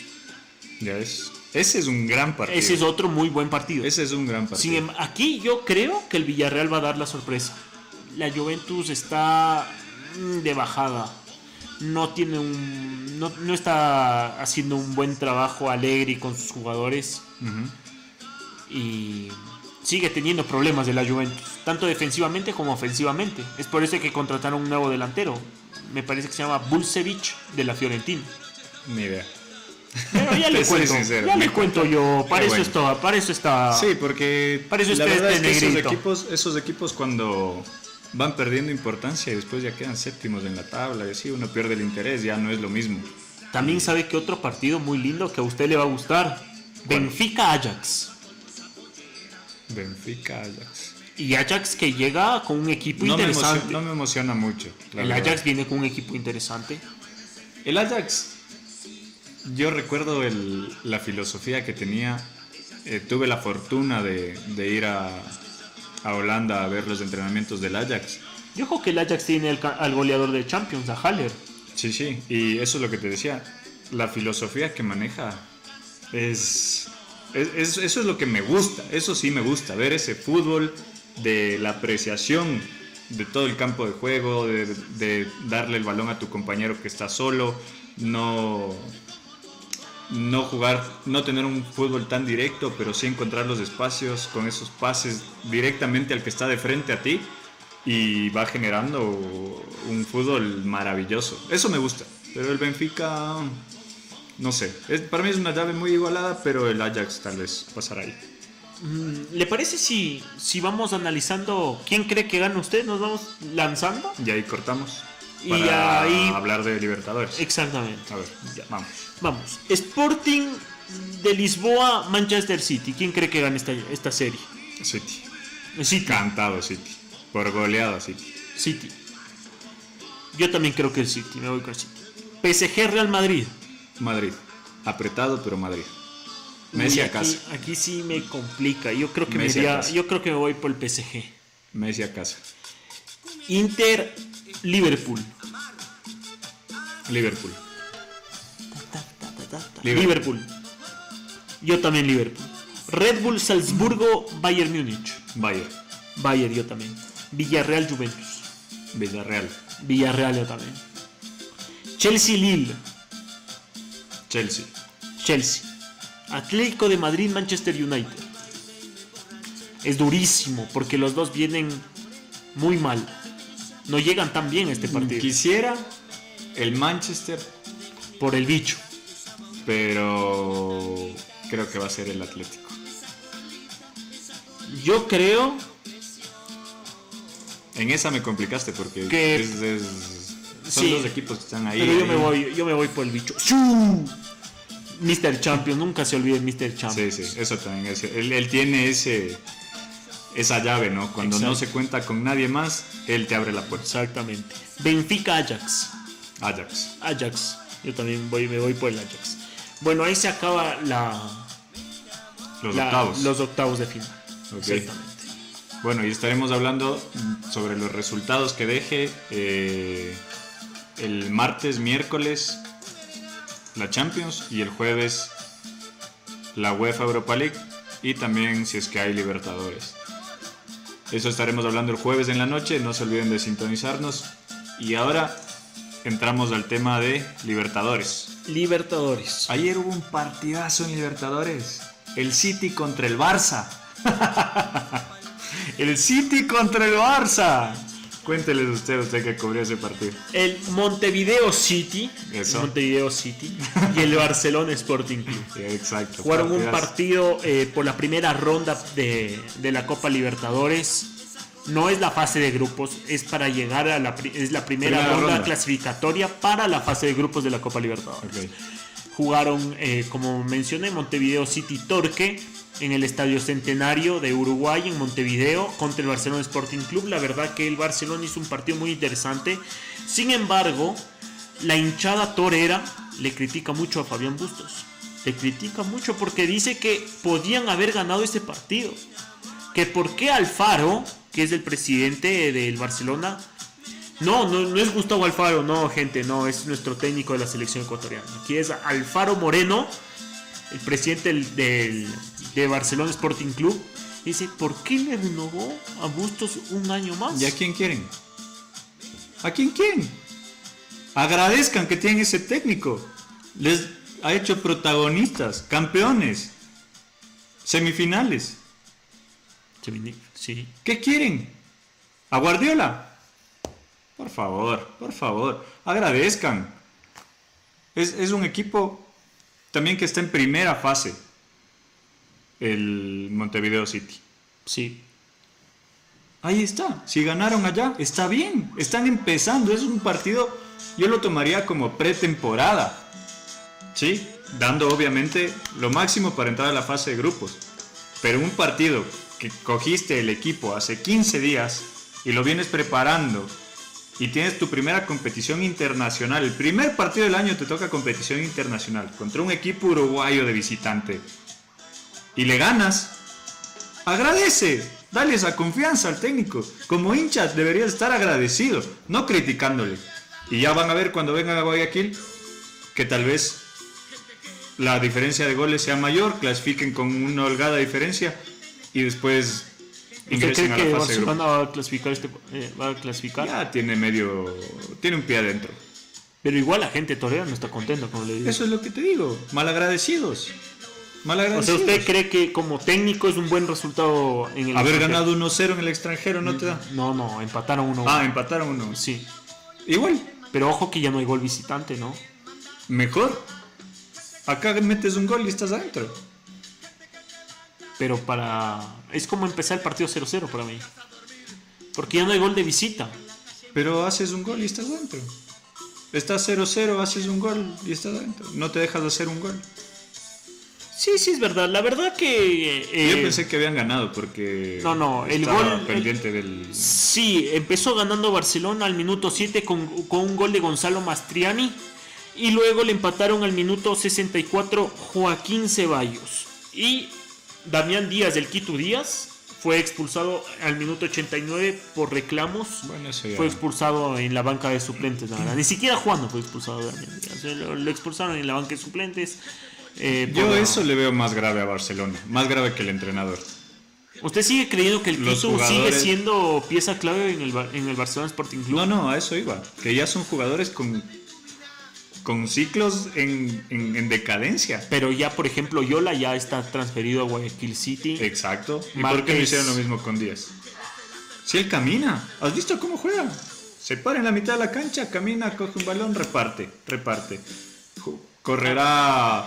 Ya es. Ese es un gran partido. Ese es otro muy buen partido. Ese es un gran partido. em- aquí yo creo que el Villarreal va a dar la sorpresa. La Juventus está de bajada. No tiene un. No, no está haciendo un buen trabajo alegre con sus jugadores. Y sigue teniendo problemas de la Juventus, tanto defensivamente como ofensivamente. Es por eso que contrataron un nuevo delantero. Me parece que se llama Bulcevic de la Fiorentina. Ni idea. Pero ya le cuento, sincero, ya le cuento yo. Para Qué eso bueno. está, para eso está. Sí, porque Para eso la verdad este es que esos negrito. equipos, esos equipos cuando van perdiendo importancia y después ya quedan séptimos en la tabla y así uno pierde el interés, ya no es lo mismo. También sabe que otro partido muy lindo que a usted le va a gustar. Benfica Ajax. Benfica, Ajax. Y Ajax que llega con un equipo No me, interesante. emociona, no me emociona mucho. el verdad. Ajax viene con un equipo interesante. El Ajax, yo recuerdo el- la filosofía que tenía. eh, tuve la fortuna de, de ir a, a Holanda a ver los entrenamientos del Ajax. Yo creo que el Ajax tiene el al goleador de Champions, a Haller. Sí, sí, y eso es lo que te decía. La filosofía que maneja es, es- es- Eso es lo que me gusta, eso sí me gusta, ver ese fútbol de la apreciación de todo el campo de juego, de, de darle el balón a tu compañero que está solo, no, no jugar, no tener un fútbol tan directo, pero sí encontrar los espacios con esos pases directamente al que está de frente a ti y va generando un fútbol maravilloso. Eso me gusta, pero el Benfica, no sé, es, para mí es una llave muy igualada, pero el Ajax tal vez pasará ahí. Mm, ¿Le parece si, si vamos analizando quién cree que gana usted? ¿Nos vamos lanzando? Y ahí cortamos. Y ahí- hablar de Libertadores. Exactamente. A ver, ya, vamos. Vamos. Sporting de Lisboa, Manchester City. ¿Quién cree que gana esta, esta serie? City. City. Cantado City. Por goleada City. City. Yo también creo que el City. Me voy con el City. PSG Real Madrid. Madrid. Apretado, pero Madrid. Messi Uy, a casa. aquí sí me complica. Yo creo que me Messi iría- yo creo que me voy por el PSG. Messi a casa. Inter Liverpool. Liverpool. Liverpool. Yo también Liverpool. Red Bull Salzburgo Bayern Múnich. Bayern. Bayern yo también. Villarreal Juventus. Villarreal. Villarreal yo también. Chelsea Lille. Chelsea. Chelsea. Atlético de Madrid Manchester United. Es durísimo porque los dos vienen muy mal. No llegan tan bien a este partido Quisiera el Manchester, por el bicho. pero creo que va a ser el Atlético. Yo creo En esa me complicaste porque Que- es- es- son Sí. dos equipos que están ahí. Pero yo ahí. me voy, yo me voy por el bicho. ¡Shuu! Mr. Champion, nunca se olvide Mr. Champion. Sí, sí, eso también. es- él, él tiene ese esa llave, ¿no? Cuando no se cuenta con nadie más, él te abre la puerta. Exactamente. Benfica Ajax. Ajax. Ajax. Yo también voy, me voy por el Ajax. Bueno, ahí se acaba la, Los la- octavos. los octavos de final. Exactamente. Bueno, y estaremos hablando sobre los resultados que deje eh, el martes, miércoles la Champions y el jueves la UEFA Europa League y también si es que hay Libertadores. Eso estaremos hablando el jueves en la noche, no se olviden de sintonizarnos. Y ahora entramos al tema de Libertadores. Libertadores. Ayer hubo un partidazo en Libertadores. El City contra el Barça. el City contra el Barça. Cuénteles usted, usted que cubrió ese partido. El Montevideo City. Eso. Montevideo City. y el Barcelona Sporting Club. Sí, exacto. Jugaron un partido eh, por la primera ronda de, de la Copa Libertadores. No es la fase de grupos, es para llegar a la, es la primera, Primera ronda, ronda. clasificatoria para la fase de grupos de la Copa Libertadores. Jugaron, eh, como mencioné, Montevideo City Torque en el Estadio Centenario de Uruguay en Montevideo contra el Barcelona Sporting Club. La verdad que el Barcelona hizo un partido muy interesante. Sin embargo, la hinchada torera le critica mucho a Fabián Bustos. Le critica mucho porque dice que podían haber ganado ese partido. Que por qué Alfaro, que es el presidente del Barcelona, no, no, es Gustavo Alfaro, no, gente, no, es nuestro técnico de la selección ecuatoriana. Aquí es Alfaro Moreno, el presidente del- de Barcelona Sporting Club. Dice, ¿por qué le renovó a Bustos un año más? ¿Y a quién quieren? ¿A quién quieren? Agradezcan que tienen ese técnico. Les ha hecho protagonistas, campeones, semifinales. Sí. ¿Qué quieren? ¿A Guardiola? Por favor, por favor, agradezcan. Es, es un equipo también que está en primera fase, el Montevideo City. Sí. Ahí está, si ganaron allá, está bien, están empezando, es un partido, yo lo tomaría como pretemporada, ¿sí? Dando obviamente lo máximo para entrar a la fase de grupos. Pero un partido que cogiste el equipo hace 15 días y lo vienes preparando y tienes tu primera competición internacional, el primer partido del año te toca competición internacional contra un equipo uruguayo de visitante y le ganas, agradece, dale esa confianza al técnico. Como hincha deberías estar agradecido, no criticándole. Y ya van a ver cuando vengan a Guayaquil que tal vez la diferencia de goles sea mayor, clasifiquen con una holgada diferencia y después ¿Usted ingresen a que la fase de va a clasificar? Este, eh, va a clasificar? Ya tiene medio, tiene un pie adentro. Pero igual la gente torera no está contenta, como le digo. Eso es lo que te digo, malagradecidos. O sea. ¿usted cree que como técnico es un buen resultado en el Haber ganado 1-0 en el extranjero no te da. No, no, empataron uno. Ah, empataron uno. sí. Igual, Pero ojo que ya no hay gol visitante, ¿no? mejor. Acá metes un gol y estás adentro. Pero para... Es como empezar el partido 0-0 para mí. Porque ya no hay gol de visita. Pero haces un gol y estás dentro. Estás 0-0, haces un gol y estás dentro. No te dejas de hacer un gol. Sí, sí, es verdad. La verdad que... eh, Yo pensé que habían ganado porque. No, no, el gol- pendiente del. Sí, empezó ganando Barcelona al minuto 7 con, con un gol de Gonzalo Mastriani. Y luego le empataron al minuto 64 Joaquín Ceballos. Y Damián Díaz del Quito Díaz fue expulsado al minuto 89 por reclamos. Bueno, eso ya. Fue expulsado en la banca de suplentes, la verdad. Ni siquiera jugando fue expulsado Damián Díaz. Eh, Lo, lo expulsaron en la banca de suplentes. Eh, Yo eso le veo más grave a Barcelona. Más grave que el entrenador. ¿Usted sigue creyendo que el Los sigue siendo pieza clave en el, Bar- en el Barcelona Sporting Club? No, no, a eso iba. Que ya son jugadores con. Con ciclos en, en- en decadencia. Pero ya, por ejemplo, Yola ya está transferido a Guayaquil City. Exacto. ¿Y por qué no hicieron lo mismo con Díaz? Si él camina. ¿Has visto cómo juega? Se para en la mitad de la cancha, camina, coge un balón, reparte, reparte. Correrá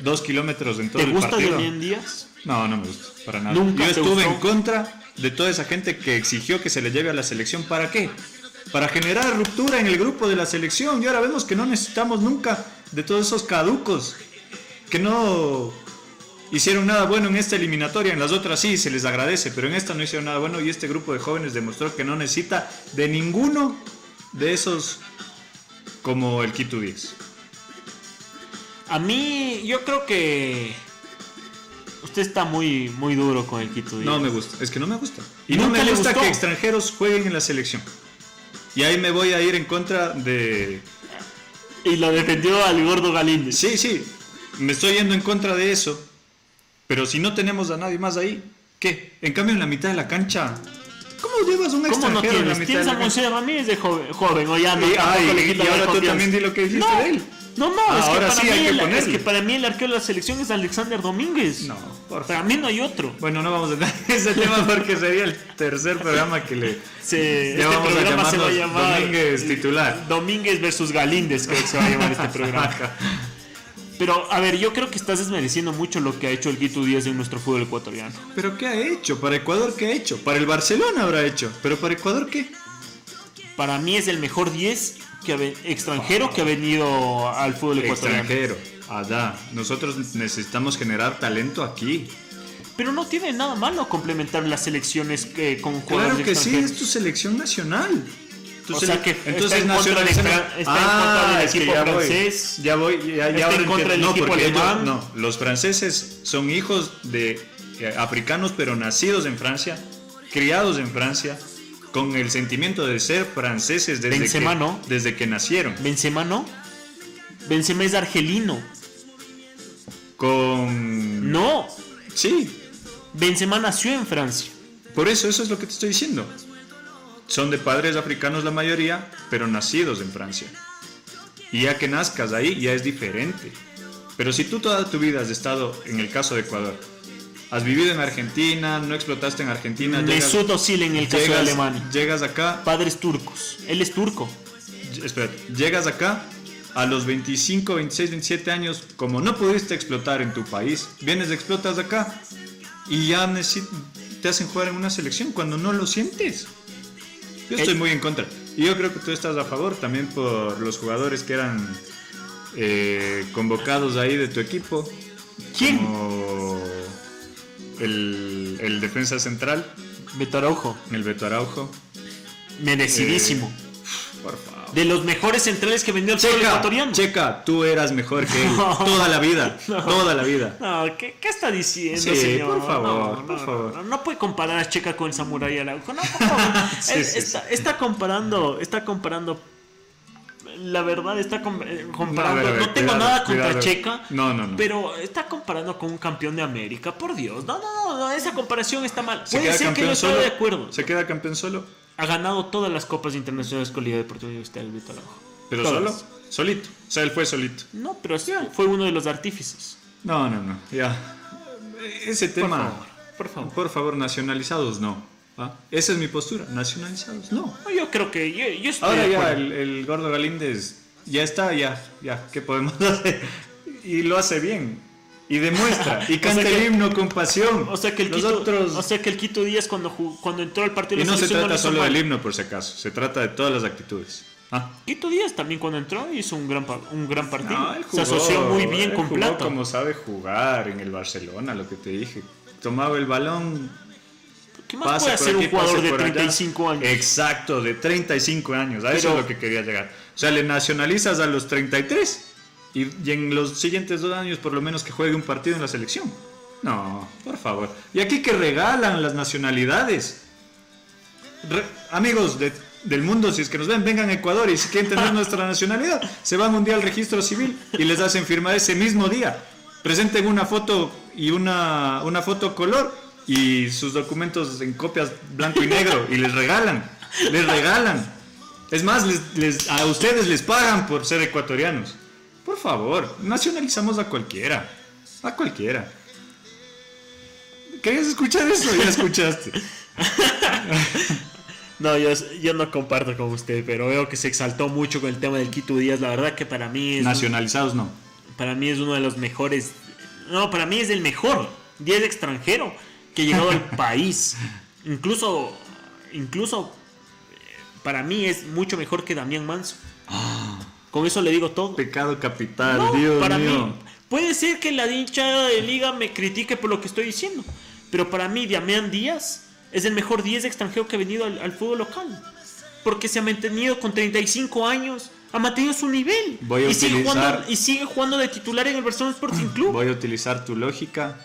dos kilómetros en todo ¿Te el gusta partido. Damián Díaz? No, no me gusta, para nada. ¿Nunca Yo te estuve gustó? en contra de toda esa gente que exigió que se le lleve a la selección. ¿Para qué? Para generar ruptura en el grupo de la selección. Y ahora vemos que no necesitamos nunca de todos esos caducos que no hicieron nada bueno en esta eliminatoria. En las otras sí, se les agradece, pero en esta no hicieron nada bueno. Y este grupo de jóvenes demostró que no necesita de ninguno de esos como el Quito 10. A mí, yo creo que. Usted está muy, muy duro con el Quito Díaz. No me gusta, es que no me gusta. Y no ¿Nunca me gusta que extranjeros jueguen en la selección. Y ahí me voy a ir en contra de... Y lo defendió al gordo Galíndez. Sí, sí, me estoy yendo en contra de eso. Pero si no tenemos a nadie más ahí, ¿qué? En cambio en la mitad de la cancha... ¿Cómo llevas un ¿Cómo no extranjero en la tienes? mitad Tienes de a la cancha? Moisés Ramírez de joven, joven o ya no. Y- ay, y la ahora tú también di lo que dijiste no, de él. No, no, Ah, es, que ahora para sí mí hay que el, es que para mí el arquero de la selección es Alexander Domínguez. No, por Para mí no hay otro. Bueno, no vamos a entrar en ese tema porque sería el tercer programa que le... Se, Ya vamos a programa se va a llamar Domínguez titular. Domínguez versus Galíndez, creo que se va a llamar este programa. Pero, a ver, yo creo que estás desmereciendo mucho lo que ha hecho el Quito Díaz en nuestro fútbol ecuatoriano. ¿Pero qué ha hecho? ¿Para Ecuador qué ha hecho? Para el Barcelona habrá hecho. ¿Pero para Ecuador qué? Para mí es el mejor 10 que ha extranjero que ha venido al fútbol ecuatoriano. Extranjero. Allá. Nosotros necesitamos generar talento aquí. Pero no tiene nada malo complementar las selecciones eh, con jugadores Claro que sí, es tu selección nacional. Tu O sele- sea que está en contra está en Ah, contra del que equipo ya voy. francés. Ya voy, ya, ya Está en contra del no, equipo ellos- alemán. no, los franceses son hijos de eh, africanos pero nacidos en Francia, criados en Francia, con el sentimiento de ser franceses desde, Benzema, que, ¿no? desde que nacieron. Benzema no. Benzema es argelino. Con... No. Sí, Benzema nació en Francia. Por eso, eso es lo que te estoy diciendo. Son de padres africanos la mayoría, pero nacidos en Francia. Y ya que nazcas ahí, ya es diferente. Pero si tú toda tu vida has estado, en el caso de Ecuador, has vivido en Argentina, no explotaste en Argentina, Mesut Özil en el caso de Alemania. llegas acá, Padres turcos. Él es turco. espérate, llegas acá a los 25, 26, 27 años, como no pudiste explotar en tu país, vienes, explotas acá y ya te hacen jugar en una selección cuando no lo sientes. Yo estoy El- muy en contra. Y yo creo que tú estás a favor también por los jugadores que eran eh, convocados ahí de tu equipo. ¿Quién? Como el, el defensa central, Beto Araujo. el Beto Araujo. Merecidísimo. Por favor. De los mejores centrales que vendió el fútbol Checa, ecuatoriano. checa, tú eras mejor que él. No. Toda la vida. No. Toda la vida. No, ¿qué, qué está diciendo, Sí, señor? por favor, No, no, por favor. No, no puede comparar a Checa con el Samurai Araujo. No, por favor. Sí, Él sí, está, está comparando, está comparando la verdad está eh, No, comparando. No, ver, tengo cuidado, nada contra cuidado. Checa. No, no, no. Pero está comparando con un campeón de América, por Dios. No, no, no, no, esa comparación está mal. ¿Se Puede ser que esté solo? de acuerdo. ¿Se queda campeón solo? Ha ganado todas las copas internacionales con Liga Deportiva Universitaria del Beto Araujo. ¿Pero Todas. solo? Solito. O sea, él fue solito. No, pero sí, fue uno de los artífices. No, no, no. Ya. Ese Por tema. favor, por favor. Por favor, nacionalizados no. ¿Ah? Esa es mi postura. Nacionalizados no. No, Yo creo que yo, yo estoy Ahora ya el, el gordo Galíndez ya está, ya, ya, ¿qué podemos hacer? Y lo hace bien. Y demuestra. Y canta sea que- el himno con pasión. O sea que el Los Quito, otros- o sea que el Quito Díaz cuando jugó- cuando entró al partido Y no se trata hizo solo mal. del himno, por si acaso. Se trata de todas las actitudes. Ah. Quito Díaz también cuando entró hizo un gran un gran partido. No, él se jugó, asoció muy bien él con jugó Plata. como sabe jugar en el Barcelona, lo que te dije. Tomaba el balón, ¿Qué más pase puede hacer un jugador de por allá. 35 años? Exacto, de 35 años. A eso es lo que quería llegar. O sea, le nacionalizas a los 33 y, y en los siguientes dos años por lo menos que juegue un partido en la selección. No, por favor. Y aquí que regalan las nacionalidades. Re- amigos de- del mundo, si es que nos ven, vengan a Ecuador y si quieren tener nuestra nacionalidad, se van un día al registro civil y les hacen firmar ese mismo día. Presenten una foto y una, una foto color y sus documentos en copias blanco y negro y les regalan, les regalan. Es más, les- les- a ustedes les pagan por ser ecuatorianos. Por favor, nacionalizamos a cualquiera, a cualquiera. ¿Querías escuchar eso? Ya escuchaste. No, yo, yo no comparto con usted, pero veo que se exaltó mucho con el tema del Quito Díaz. La verdad que para mí es, Nacionalizados no. para mí es uno de los mejores. No, para mí es el mejor 10 extranjero que llegado al país. Incluso, incluso para mí es mucho mejor que Damián Manso. Con eso le digo todo. Pecado capital, No, Dios para mío. mí puede ser que la hinchada de liga me critique por lo que estoy diciendo, pero para mí Damián Díaz es el mejor 10 extranjero que ha venido al, al fútbol local, porque se ha mantenido con 35 años, ha mantenido su nivel Voy a y, sigue jugando, y sigue jugando de titular en el Barcelona Sporting Club. Voy a utilizar tu lógica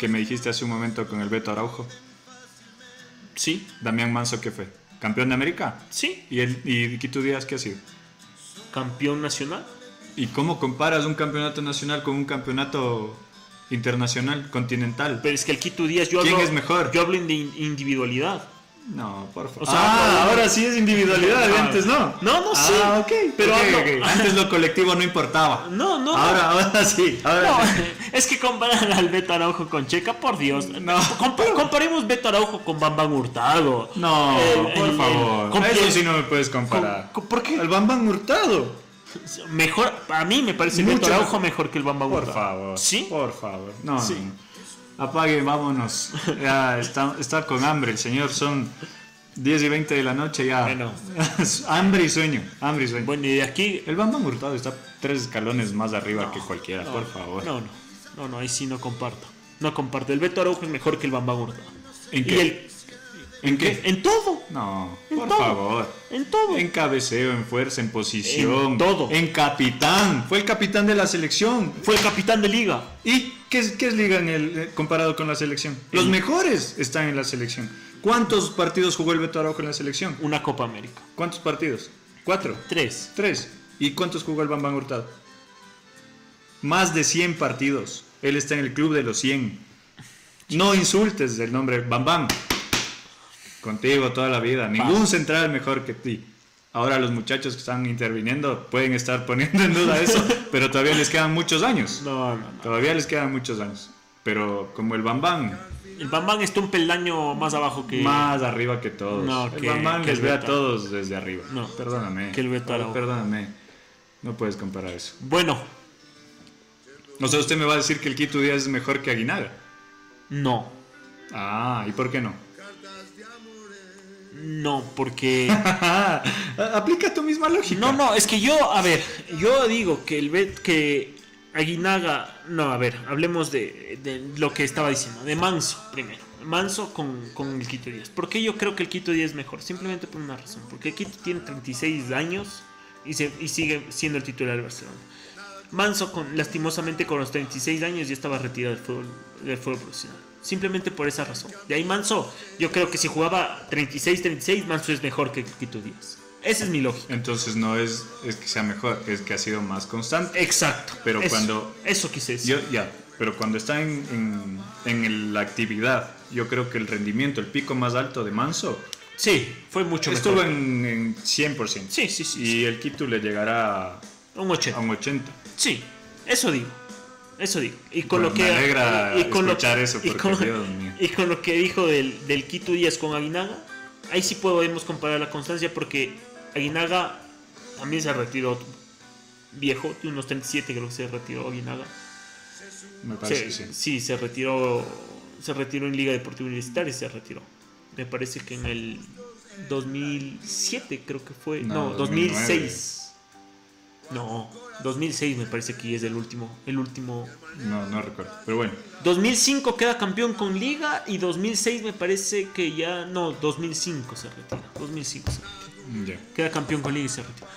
que me dijiste hace un momento con el Beto Araujo. Sí, Damián Manso, ¿qué fue? ¿Campeón de América? sí, ¿Y, el, y Quito Díaz qué ha sido? campeón nacional. ¿Y cómo comparas un campeonato nacional con un campeonato internacional, continental? Pero es que el Quito Díaz, yo ¿Quién hablo, es mejor? Yo hablo de in- individualidad. No, por favor. O sea, ah, ahora sí es individualidad, No, antes no. no, no, sí. Ah, ok. Pero. Antes lo colectivo no importaba. No, no, no. Ahora, ahora sí. Ahora No, sí. es que comparar al Beto Araujo con Checa, por Dios. No. Compa- comparemos Beto Araujo con Bambam Hurtado. No, El- por el- favor. con Eso sí no me puedes comparar. con- ¿Por qué? El Bambán Hurtado. Mejor, a mí me parece el Mucho Beto Araujo mejor. que el Bambam Por Hurtado. favor. ¿Sí? Por favor. No, Sí. no. Apague, vámonos. Ya está, está con hambre el señor. Son 10 y 20 de la noche ya. Bueno. hambre y sueño. Hambre y sueño. Bueno, y de aquí. El Bambán Hurtado está tres escalones más arriba que cualquiera, por favor. No, no, no, no, ahí sí no comparto. No comparto. El Beto Araujo es mejor que el Bambam Hurtado. ¿En Y qué? el- ¿En qué? en todo. No, En por todo. favor. En todo. En cabeceo, en fuerza, en posición. En todo. En capitán. Fue el capitán de la selección. Fue el capitán de liga. ¿Y qué es, qué es liga en el, eh, comparado con la selección? Los mejores están en la selección. ¿Cuántos partidos jugó el Beto Araujo en la selección? Una Copa América. ¿Cuántos partidos? ¿Cuatro? Tres. ¿Tres? ¿Y cuántos jugó el Bambán Hurtado? Más de 100 partidos. Él está en el club de los 100. No insultes el nombre Bambán. Contigo toda la vida. Ningún central mejor que ti. Ahora los muchachos que están interviniendo pueden estar poniendo en duda eso, pero todavía les quedan muchos años. No, no, no. Todavía les quedan muchos años. Pero como el Bambán, El Bambam está un peldaño más abajo que. más arriba que todos. No, el que- Bambán que les el ve a todos desde arriba. No. perdóname. Que el Beto Araujo. Perdóname. No puedes comparar eso. Bueno, O sea, usted me va a decir que el Quito Díaz es mejor que Aguinaga. no. Ah, ¿y por qué no? No, porque. Aplica tu misma lógica. No, no, es que yo, a ver, yo digo que el Bet que Aguinaga. No, a ver, hablemos de, de lo que estaba diciendo, de Manso primero. Manso con, con el Quito 10. ¿Por qué yo creo que el Quito 10 es mejor? Simplemente por una razón. Porque el Quito tiene 36 años y, se, y sigue siendo el titular del Barcelona. Manso, con, lastimosamente, con los 36 años ya estaba retirado del fútbol, del fútbol profesional. Simplemente por esa razón. De ahí Manso, yo creo que si jugaba 36-36, Manso es mejor que Quito 10. Esa es mi lógica. Entonces no es, es que sea mejor, es que ha sido más constante. Exacto. Pero Eso- cuando- Eso quise decir. Yo, ya, pero cuando está en, en- en el- la actividad, yo creo que el rendimiento, el pico más alto de Manso, sí, fue mucho estuvo mejor. en, en 100%. Sí, sí, sí. Y el Quito le llegará a, Un 80. a un 80%. Sí, eso digo. Eso digo. Y con lo que. me alegra y con lo- escuchar eso, y porque, con, Dios mío. y con lo que dijo del, del Quito Díaz con Aguinaga, ahí sí podemos comparar la constancia porque Aguinaga también se retiró viejo, de unos 37 creo que se retiró Aguinaga. Me parece Se- que sí. sí, se retiró. Se retiró en Liga Deportiva Universitaria y se retiró. Me parece que en el 2007 creo que fue. No, No, 2009. 2006. No, 2006 me parece que es el último. El último. No, no recuerdo. Pero bueno, 2005 queda campeón con Liga y 2006 me parece que ya. No, 2005 se retira. 2005 se retira. Queda campeón con Liga y se retira.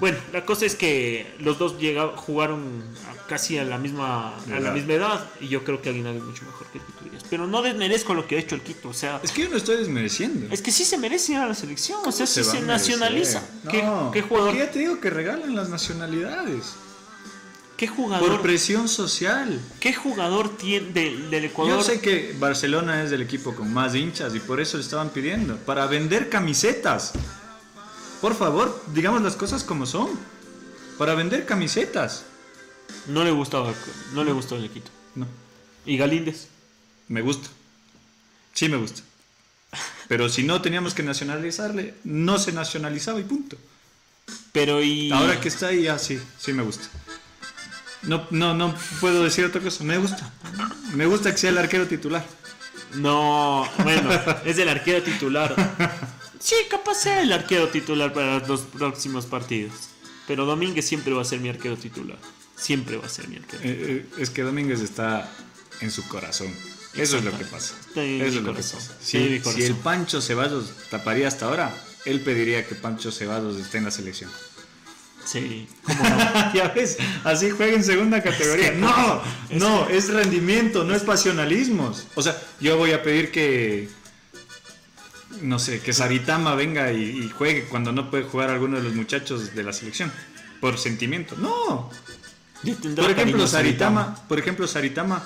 Bueno, la cosa es que los dos jugaron casi a la misma a la Edad. misma edad y yo creo que Aguinaga es mucho mejor que el. Pero no desmerezco lo que ha hecho el Quito, o sea, Es que yo no estoy desmereciendo. es que sí se merece ir a la selección, o sea, sí se nacionaliza. merecer. ¿Qué, No, qué jugador, ya te digo que regalan las nacionalidades. qué Por jugador, presión social. qué jugador tiene del, del Ecuador? Yo sé que Barcelona es el equipo con más hinchas y por eso le estaban pidiendo. Para vender camisetas. Por favor, digamos las cosas como son. Para vender camisetas. No le gustaba, no le gustó el Quito. No, Y Galíndez. Me gusta. Sí me gusta. Pero si no teníamos que nacionalizarle, no se nacionalizaba y punto. Pero y Ahora que está ahí, ya sí, sí me gusta. No, no, no puedo decir otra cosa. Me gusta. Me gusta que sea el arquero titular. No, bueno, es el arquero titular. Sí, capaz sea el arquero titular para los próximos partidos. Pero Domínguez siempre va a ser mi arquero titular. Siempre va a ser mi arquero. Eh, eh, es que Domínguez está en su corazón. Eso es lo que pasa. Eso es lo que pasa. Si, el Pancho Ceballos taparía hasta ahora, él pediría que Pancho Ceballos esté en la selección. Sí, cómo no. ya ves, así juega en segunda categoría. No, no, es rendimiento, no es pasionalismos. O sea, yo voy a pedir que, no sé, que Saritama venga y, y juegue cuando no puede jugar alguno de los muchachos de la selección. Por sentimiento. No. Por ejemplo, Saritama, por ejemplo, Saritama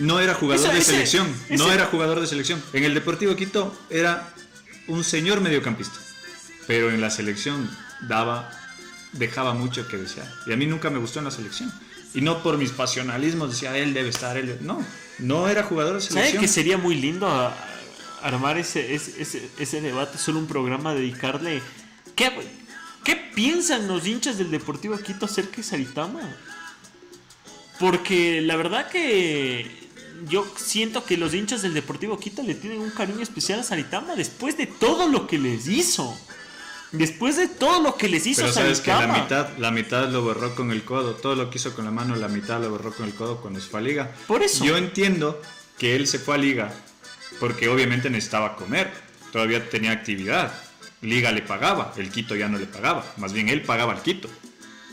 no era jugador de ese- selección, no era jugador de selección. En el Deportivo Quito era un señor mediocampista, pero en la selección daba dejaba mucho que desear. Y a mí nunca me gustó en la selección. Y no por mis pasionalismos decía él debe estar, él debe-". no, no era jugador de ¿Sabe selección. que sería muy lindo a- armar ese, ese, ese, ese debate, solo un programa, dedicarle... ¿Qué, ¿Qué piensan los hinchas del Deportivo Quito acerca de Saritama? Porque la verdad que yo siento que los hinchas del Deportivo Quito le tienen un cariño especial a Saritama después de todo lo que les hizo. Después de todo lo que les hizo Pero sabes que la mitad, la mitad lo borró con el codo. Todo lo que hizo con la mano, la mitad lo borró con el codo cuando se fue a Liga. Por eso. Yo entiendo que él se fue a Liga porque obviamente necesitaba comer. Todavía tenía actividad. Liga le pagaba, el Quito ya no le pagaba. Más bien él pagaba al Quito.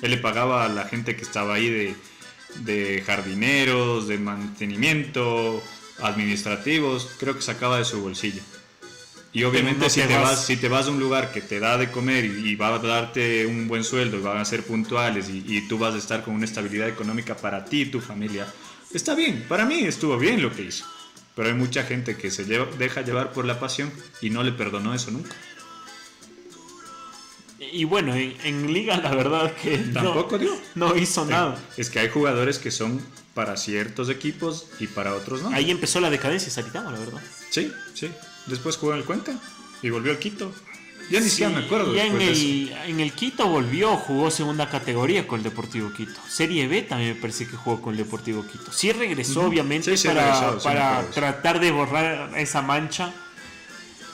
Él le pagaba a la gente que estaba ahí de, de jardineros, de mantenimiento, administrativos. Creo que sacaba de su bolsillo. Y obviamente no si, te vas- vas, si te vas a un lugar que te da de comer y, y va a darte un buen sueldo y van a ser puntuales y, y tú vas a estar con una estabilidad económica para ti y tu familia, está bien. Para mí estuvo bien lo que hizo. Pero hay mucha gente que se lleva- deja llevar por la pasión y no le perdonó eso nunca. Y bueno, en, en Liga la verdad que no- Tampoco dio. no hizo nada. Es que hay jugadores que son para ciertos equipos y para otros no. Ahí empezó la decadencia de Saritama, la verdad. Sí, sí. Después jugó en el Cuenca y volvió al Quito. Ya ni siquiera Sí, me acuerdo. Ya en el, en el Quito volvió, jugó segunda categoría con el Deportivo Quito. Serie B también me parece que jugó con el Deportivo Quito. Sí regresó, obviamente, Sí, para, regresó, para tratar de borrar esa mancha.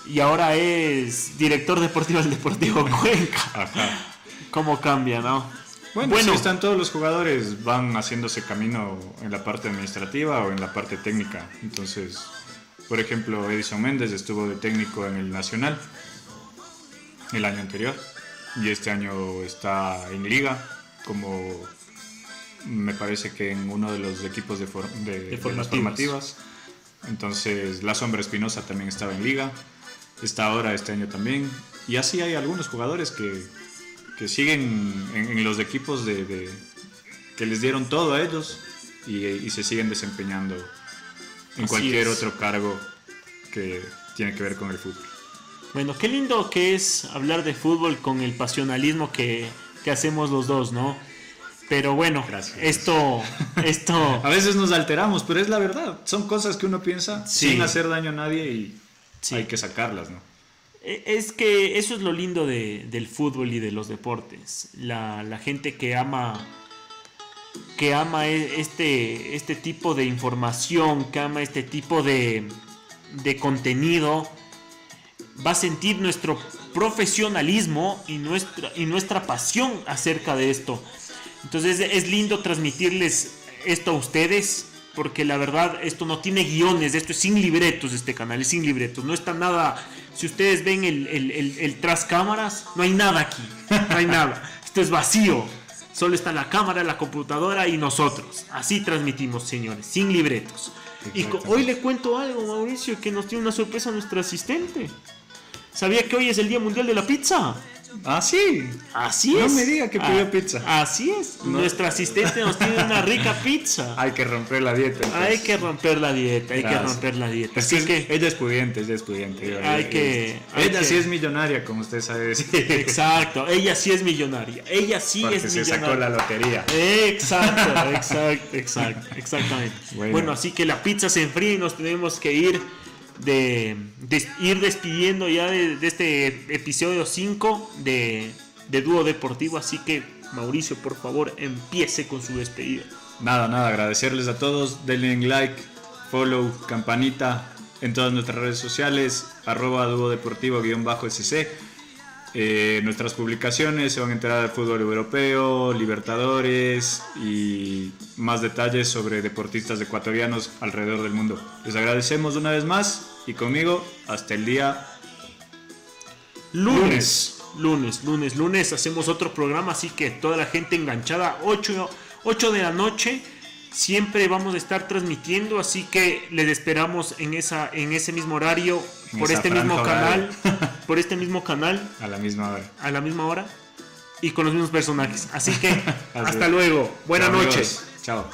Y ahora es director deportivo del Deportivo Cuenca. Ajá. ¿Cómo cambia, no? Bueno, están todos los jugadores, van haciéndose camino en la parte administrativa o en la parte técnica. Entonces, por ejemplo, Edison Méndez estuvo de técnico en el Nacional el año anterior y este año está en liga como me parece que en uno de los equipos de, for- de- de las formativas. formativas. Entonces, La Sombra Espinosa también estaba en liga. Está ahora este año también. Y así hay algunos jugadores que, que siguen en, los equipos de, que les dieron todo a ellos y, se siguen desempeñando en cualquier otro cargo que tiene que ver con el fútbol. Bueno, qué lindo que es hablar de fútbol con el pasionalismo que, que hacemos los dos, ¿no? Pero bueno, esto, esto... a veces nos alteramos, pero es la verdad. Son cosas que uno piensa sin hacer daño a nadie y hay que sacarlas, ¿no? E, es que eso es lo lindo del fútbol y de los deportes. La, la, gente que ama que ama e, este, este tipo de información, que ama este tipo de, de contenido, va a sentir nuestro profesionalismo y nuestra, y nuestra pasión acerca de esto. Entonces es lindo transmitirles esto a ustedes, porque la verdad esto no tiene guiones, esto es sin libretos este canal, es sin libretos, no está nada, si ustedes ven el, el, tras cámaras, no hay nada aquí, no hay nada, esto es vacío, solo está la cámara, la computadora y nosotros, así transmitimos señores, sin libretos. Y hoy le cuento algo, Mauricio, que nos tiene una sorpresa nuestro asistente. ¿Sabía que hoy es el Día Mundial de la Pizza? Ah, sí. Así es. No me diga que pidió ah, pizza. Así es. Nuestra asistente nos tiene una rica pizza. Hay que romper la dieta. Hay que romper la dieta, hay que romper la dieta. Así que, ella es pudiente, ella es pudiente. Hay que. ella sí es millonaria, como usted sabe decir. Exacto, ella sí es millonaria. Ella sí Porque es se sacó la lotería. Exacto, exacto, exacto, exactamente. Bueno. así que la pizza se enfría y nos tenemos que ir de, ir despidiendo ya de, este episodio 5 de, de Dúo Deportivo. Así que Mauricio, por favor, empiece con su despedida. Nada, nada, agradecerles a todos. Denle like, follow, campanita en todas nuestras redes sociales, arroba Dúo Deportivo-SC. Eh, nuestras publicaciones se van a enterar del fútbol europeo, Libertadores y más detalles sobre deportistas ecuatorianos alrededor del mundo. Les agradecemos una vez más y conmigo hasta el día lunes. Lunes, lunes, lunes hacemos otro programa, así que toda la gente enganchada, 8, 8 de la noche. Siempre vamos a estar transmitiendo, así que les esperamos en, esa, en ese mismo horario, por este mismo canal, por este mismo canal. A la misma hora. A la misma hora y con los mismos personajes. Así que hasta luego. Buenas noches. Chao.